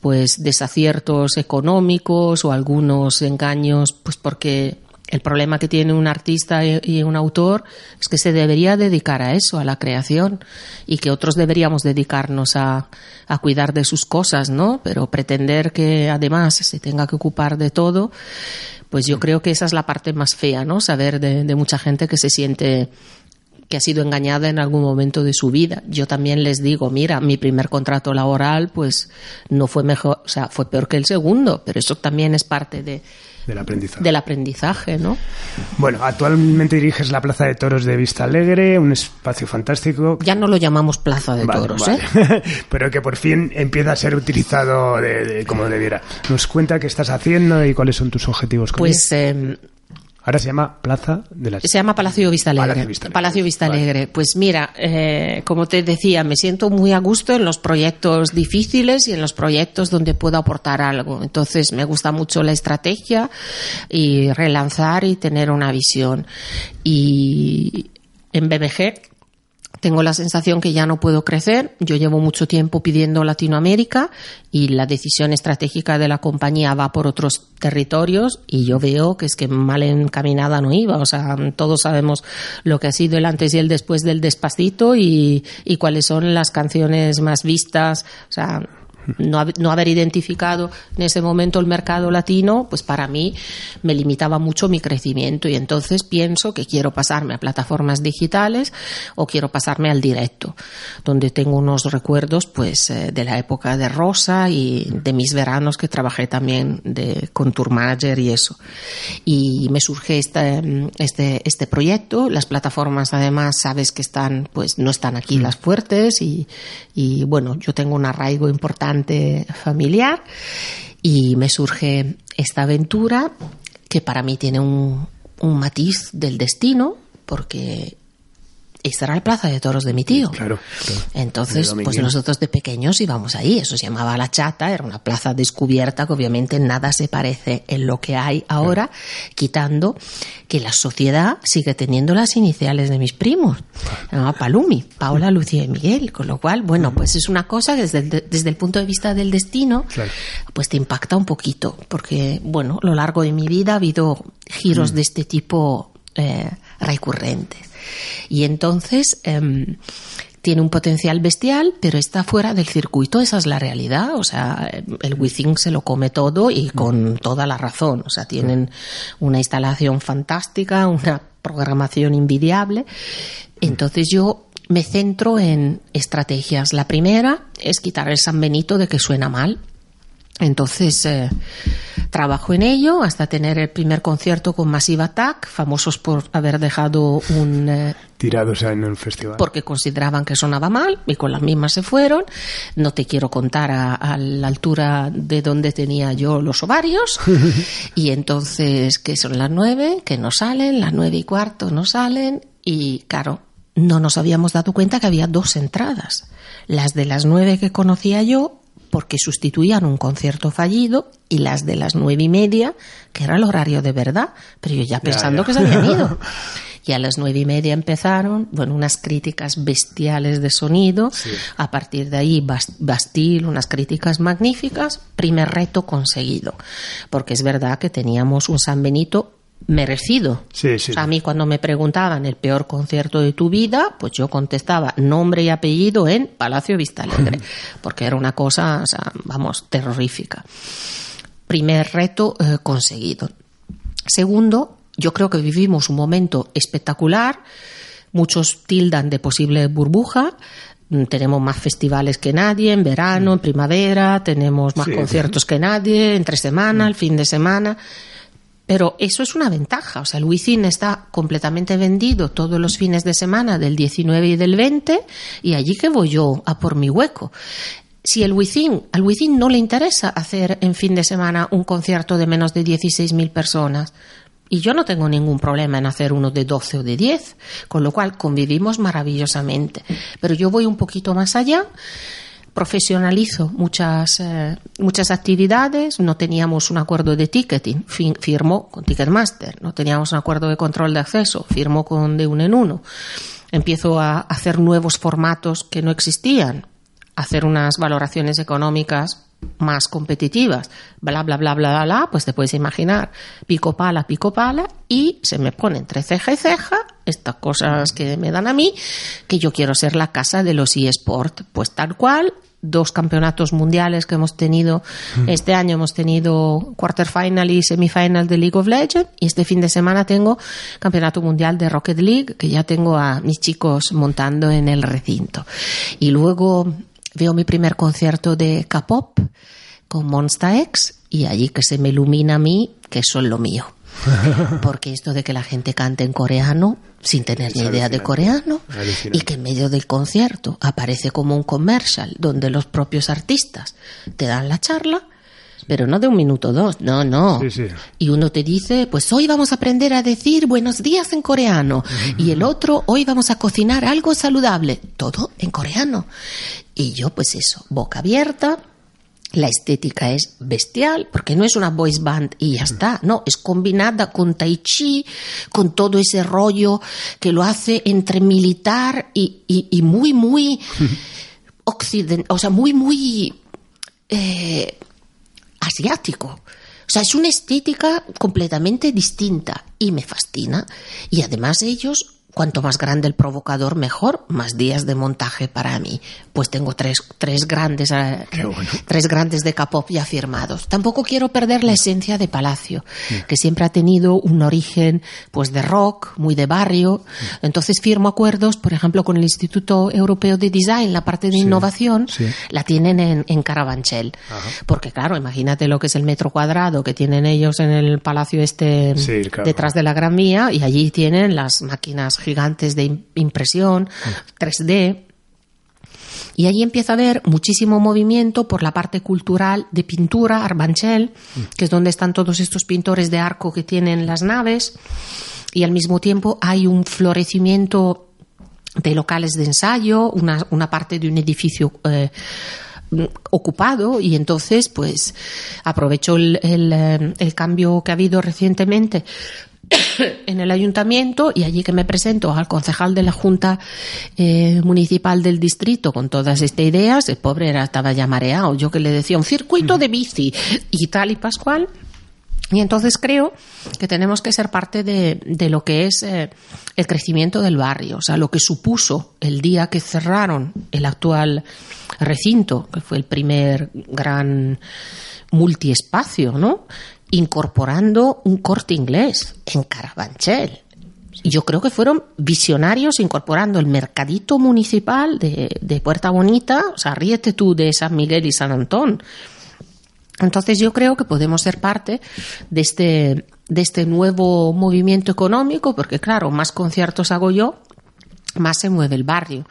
pues desaciertos económicos o algunos engaños pues porque el problema que tiene un artista y un autor es que se debería dedicar a eso, a la creación, y que otros deberíamos dedicarnos a, a cuidar de sus cosas, ¿no? Pero pretender que además se tenga que ocupar de todo, pues yo creo que esa es la parte más fea, ¿no? Saber de, de mucha gente que se siente que ha sido engañada en algún momento de su vida. Yo también les digo, mira, mi primer contrato laboral pues no fue mejor, o sea, fue peor que el segundo, pero eso también es parte de, Del aprendizaje. del aprendizaje, ¿no? Bueno, actualmente diriges la Plaza de Toros de Vista Alegre, un espacio fantástico. Ya no lo llamamos Plaza de Vale, Toros, vale. ¿eh? Pero que por fin empieza a ser utilizado de, de- como debiera. Nos cuenta qué estás haciendo y cuáles son tus objetivos con Pues eh, Ahora se llama Plaza de las... Se llama Palacio Vista Alegre. Palacio. Palacio Vale. Pues mira, eh, como te decía, me siento muy a gusto en los proyectos difíciles y en los proyectos donde puedo aportar algo. Entonces, me gusta mucho la estrategia y relanzar y tener una visión. Y en BBG tengo la sensación que ya no puedo crecer. Yo llevo mucho tiempo pidiendo Latinoamérica y la decisión estratégica de la compañía va por otros territorios y yo veo que es que mal encaminada no iba. O sea, todos sabemos lo que ha sido el antes y el después del despacito y, cuáles son las canciones más vistas. O sea, no, no haber identificado en ese momento el mercado latino, pues para mí me limitaba mucho mi crecimiento y entonces pienso que quiero pasarme a plataformas digitales o quiero pasarme al directo, donde tengo unos recuerdos pues eh, de la época de Rosa y de mis veranos que trabajé también de, con Tour Manager y eso. Y me surge este, mm, este, este proyecto, las plataformas además sabes que están, pues no están aquí las fuertes y, y bueno, yo tengo un arraigo importante familiar y me surge esta aventura que para mí tiene un, matiz del destino porque esa era la plaza de toros de mi tío. Claro, claro. Entonces, pues nosotros de pequeños íbamos ahí, eso se llamaba La Chata, era una plaza descubierta que obviamente nada se parece en lo que hay ahora, quitando que la sociedad sigue teniendo las iniciales de mis primos. Se llamaba Palumi, Paola, Lucía y Miguel, con lo cual, bueno, pues es una cosa que desde el, desde el punto de vista del destino, Claro. pues te impacta un poquito, porque, bueno, a lo largo de mi vida ha habido giros de este tipo eh, recurrentes. Y entonces em, tiene un potencial bestial, pero está fuera del circuito, esa es la realidad. O sea, el Withing se lo come todo y con toda la razón. O sea, tienen una instalación fantástica, una programación invidiable. Entonces yo me centro en estrategias. La primera es quitar el San Benito de que suena mal. Entonces, eh, trabajo en ello hasta tener el primer concierto con Massive Attack, famosos por haber dejado un... eh, Tirados en el festival. porque consideraban que sonaba mal y con las mismas se fueron. No te quiero contar a, a la altura de donde tenía yo los ovarios. y entonces, que son las nueve, que no salen, las nueve y cuarto no salen. Y claro, no nos habíamos dado cuenta que había dos entradas. Las de las nueve que conocía yo, porque sustituían un concierto fallido, y las de las nueve y media, que era el horario de verdad. Pero yo ya pensando ya. que se habían ido. Y a las nueve y media empezaron, bueno, unas críticas bestiales de sonido. A partir de ahí, Bas- Bastille, unas críticas magníficas. Primer reto conseguido. Porque es verdad que teníamos un San Benito merecido. Sí, sí. O sea, a mí cuando me preguntaban el peor concierto de tu vida, pues yo contestaba nombre y apellido en Palacio Vista Alegre. Porque era una cosa, o sea, vamos, terrorífica. Primer reto eh, conseguido. Segundo, yo creo que vivimos un momento espectacular. Muchos tildan de posible burbuja. Mm, Tenemos más festivales que nadie en verano, en primavera, tenemos más Sí. conciertos que nadie, entre semana, el fin de semana. Pero eso es una ventaja. O sea, el Wizzing está completamente vendido todos los fines de semana del 19 y del 20 y allí que voy yo a por mi hueco. Si el Wizzing, al Wizzing no le interesa hacer en fin de semana un concierto de menos de 16.000 personas, y yo no tengo ningún problema en hacer uno de 12 o de 10, con lo cual convivimos maravillosamente. Pero yo voy un poquito más allá profesionalizo muchas eh, muchas actividades. No teníamos un acuerdo de ticketing. Firmó con Ticketmaster. No teníamos un acuerdo de control de acceso. Firmó con de uno en uno. Empiezo a hacer nuevos formatos que no existían. Hacer unas valoraciones económicas más competitivas, bla, bla, bla, bla, bla, bla, pues te puedes imaginar, pico pala, pico pala, y se me pone entre ceja y ceja estas cosas que me dan a mí, que yo quiero ser la casa de los eSport, pues tal cual, dos campeonatos mundiales que hemos tenido, este año hemos tenido quarterfinal y semifinal de League of Legends, y este fin de semana tengo campeonato mundial de Rocket League, que ya tengo a mis chicos montando en el recinto. Y luego veo mi primer concierto de K-pop con Monsta X y allí que se me ilumina a mí que eso es lo mío. Porque esto de que la gente cante en coreano sin tener ni idea de coreano y que en medio del concierto aparece como un comercial donde los propios artistas te dan la charla, pero no de un minuto o dos, no, no. Sí, sí. Y uno te dice, pues hoy vamos a aprender a decir buenos días en coreano. Y el otro, hoy vamos a cocinar algo saludable. Todo en coreano. Y yo, pues eso, boca abierta. La estética es bestial, porque no es una voice band y ya está, no, es combinada con tai chi, con todo ese rollo que lo hace entre militar y, y- y muy, muy occidental, o sea, muy, muy eh, asiático. O sea, es una estética completamente distinta y me fascina. Y además ellos, cuanto más grande el provocador, mejor, más días de montaje para mí. Pues tengo tres, tres grandes, eh, bueno. tres grandes de K-pop ya firmados. Tampoco quiero perder la esencia de Palacio, que siempre ha tenido un origen, pues de rock, muy de barrio. Entonces firmo acuerdos, por ejemplo, con el Instituto Europeo de Design, la parte de innovación, sí. la tienen en, en Carabanchel. Porque claro, imagínate lo que es el metro cuadrado que tienen ellos en el palacio este Sí, claro. detrás de la Gran Vía y allí tienen las máquinas gigantes de im- impresión 3D. Y allí empieza a haber muchísimo movimiento por la parte cultural de pintura, Arbanchel, que es donde están todos estos pintores de arco que tienen las naves, y al mismo tiempo hay un florecimiento de locales de ensayo, una, una parte de un edificio eh, ocupado. Y entonces pues aprovecho el, el, eh, el cambio que ha habido recientemente en el ayuntamiento y allí que me presento al concejal de la Junta eh, Municipal del Distrito con todas estas ideas, el pobre era, estaba ya mareado, yo que le decía un circuito de bici y tal y pascual. Y entonces creo que tenemos que ser parte de, de lo que es eh, el crecimiento del barrio, o sea, lo que supuso el día que cerraron el actual recinto, que fue el primer gran multiespacio, ¿no? Incorporando un corte inglés en Carabanchel. Yo creo que fueron visionarios incorporando el mercadito municipal de, de Puerta Bonita, o sea, ríete tú de San Miguel y San Antón. Entonces yo creo que podemos ser parte de este, de este nuevo movimiento económico, porque claro, más conciertos hago yo, más se mueve el barrio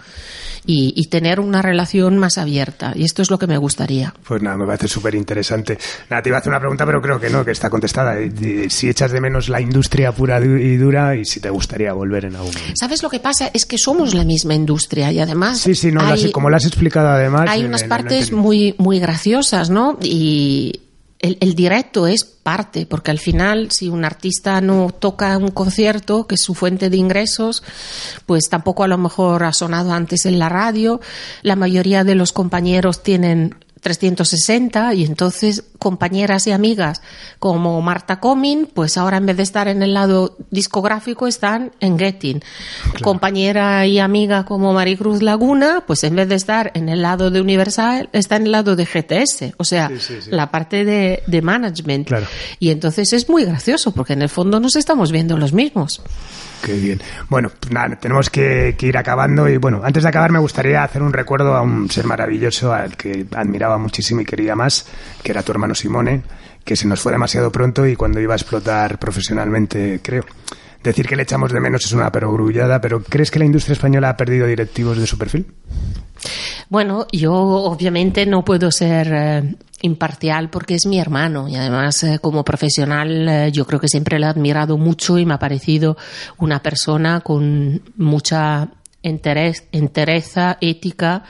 y, y, tener una relación más abierta. Y esto es lo que me gustaría. Pues nada, me parece súper interesante. Nada, te iba a hacer una pregunta, pero creo que no, que está contestada. Si echas de menos la industria pura y dura y si te gustaría volver en algún momento. ¿Sabes lo que pasa? Es que somos la misma industria y además... Sí, sí, no, hay, las, como lo has explicado además... Hay unas partes muy, muy graciosas, ¿no? Y el, el, directo es parte, porque al final, si un artista no toca un concierto, que es su fuente de ingresos, pues tampoco a lo mejor ha sonado antes en la radio. La mayoría de los compañeros tienen 360 y entonces compañeras y amigas como Marta Comin, pues ahora en vez de estar en el lado discográfico están en Getting. Claro. Compañera y amiga como Maricruz Laguna, pues en vez de estar en el lado de Universal está en el lado de GTS, o sea, sí, sí, sí. la parte de, de management. Claro. Y entonces es muy gracioso porque en el fondo nos estamos viendo los mismos. Qué bien. Bueno, pues nada, tenemos que, ir acabando y bueno, antes de acabar me gustaría hacer un recuerdo a un ser maravilloso al que admiraba muchísimo y quería más, que era tu hermano Simone, que se nos fue demasiado pronto y cuando iba a explotar profesionalmente, creo. Decir que le echamos de menos es una perogrullada, pero ¿crees que la industria española ha perdido directivos de su perfil? Bueno, yo obviamente no puedo ser eh, imparcial porque es mi hermano y además eh, como profesional eh, yo creo que siempre le he admirado mucho y me ha parecido una persona con mucha interés, entereza, ética,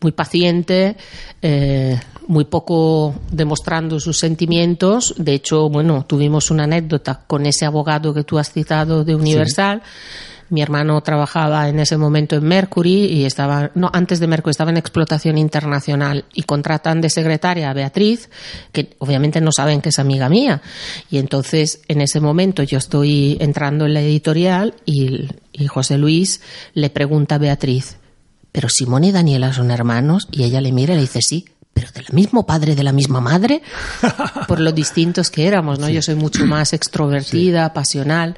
muy paciente, eh, muy poco demostrando sus sentimientos. De hecho, bueno, tuvimos una anécdota con ese abogado que tú has citado de Universal. Sí mi hermano trabajaba en ese momento en Mercury y estaba, no, antes de Mercury estaba en explotación internacional y contratan de secretaria a Beatriz, que obviamente no saben que es amiga mía. Y entonces, en ese momento yo estoy entrando en la editorial y, José Luis le pregunta a Beatriz, ¿pero Simón y Daniela son hermanos? Y ella le mira y le dice, sí pero del mismo padre, de la misma madre, por lo distintos que éramos, ¿no? Sí. Yo soy mucho más extrovertida, sí. pasional.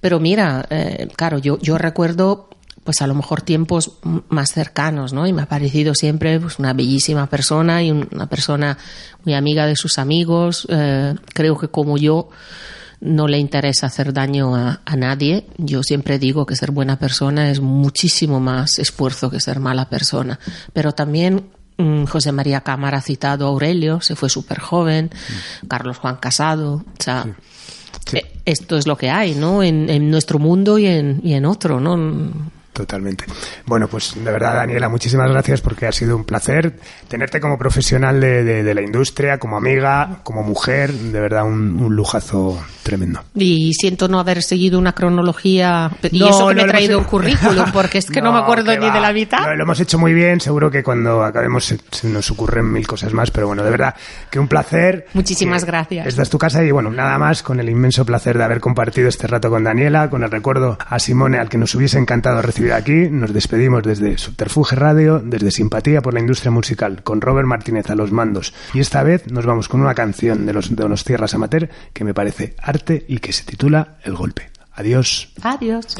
Pero mira, eh, claro, yo, yo recuerdo pues a lo mejor tiempos más cercanos, ¿no? Y me ha parecido siempre pues, una bellísima persona y una persona muy amiga de sus amigos. Eh, creo que como yo no le interesa hacer daño a, a, nadie. Yo siempre digo que ser buena persona es muchísimo más esfuerzo que ser mala persona. Pero también José María Cámara ha citado a Aurelio, se fue súper joven, mm. Carlos Juan Casado, o sea, sí. Sí. esto es lo que hay, ¿no? En, en nuestro mundo y en, y en otro, ¿no? Totalmente. Bueno, pues de verdad, Daniela, muchísimas gracias porque ha sido un placer tenerte como profesional de, de, de la industria, como amiga, como mujer, de verdad un, un, lujazo tremendo. Y siento no haber seguido una cronología y no, eso que no me he traído un currículum, porque es que no, no me acuerdo ni va. de la mitad. Lo hemos hecho muy bien, seguro que cuando acabemos se, se, nos ocurren mil cosas más, pero bueno, de verdad, que un placer. Muchísimas gracias. Esta es tu casa y bueno, nada más, con el inmenso placer de haber compartido este rato con Daniela, con el recuerdo a Simone, al que nos hubiese encantado recibir aquí. Nos despedimos desde Subterfuge Radio, desde Simpatía por la Industria Musical, con Robert Martínez a los mandos. Y esta vez nos vamos con una canción de los, de los Tierras Amateur que me parece arte y que se titula El Golpe. Adiós. Adiós.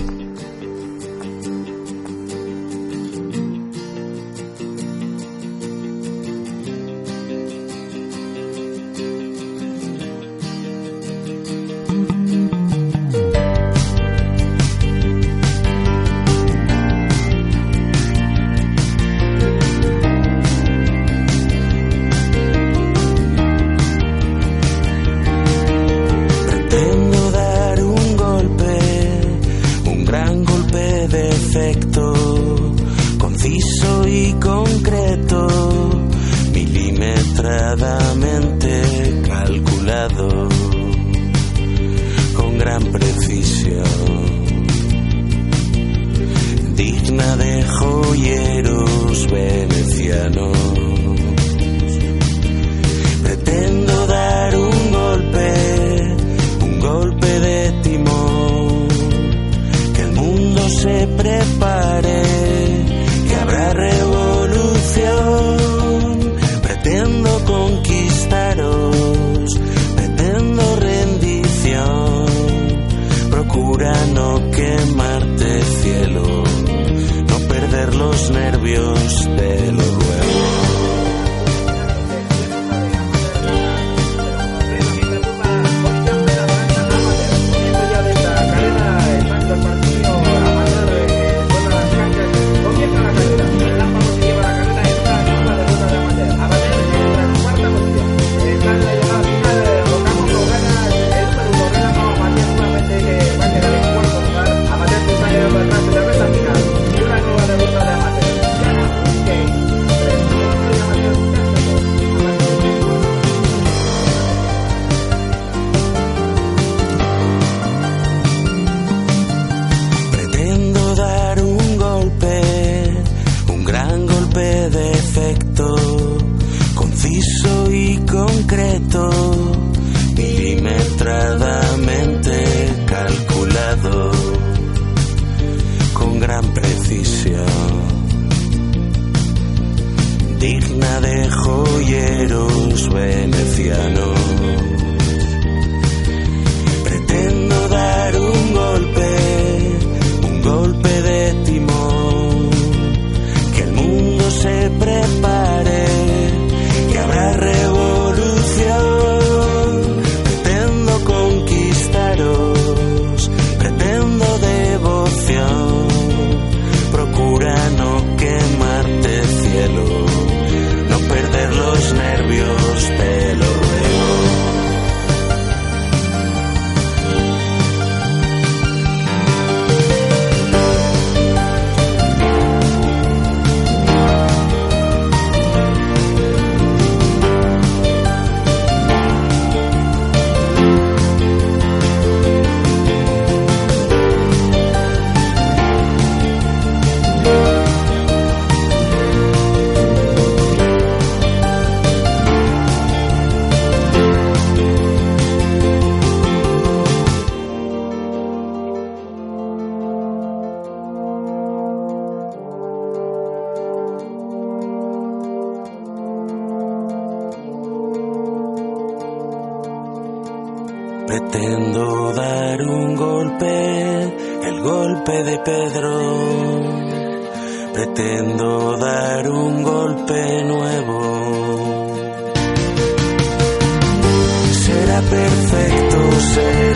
delicadamente calculado con gran precisión, digna de joyero. de Pedro. Pretendo dar un golpe nuevo. Será perfecto ser.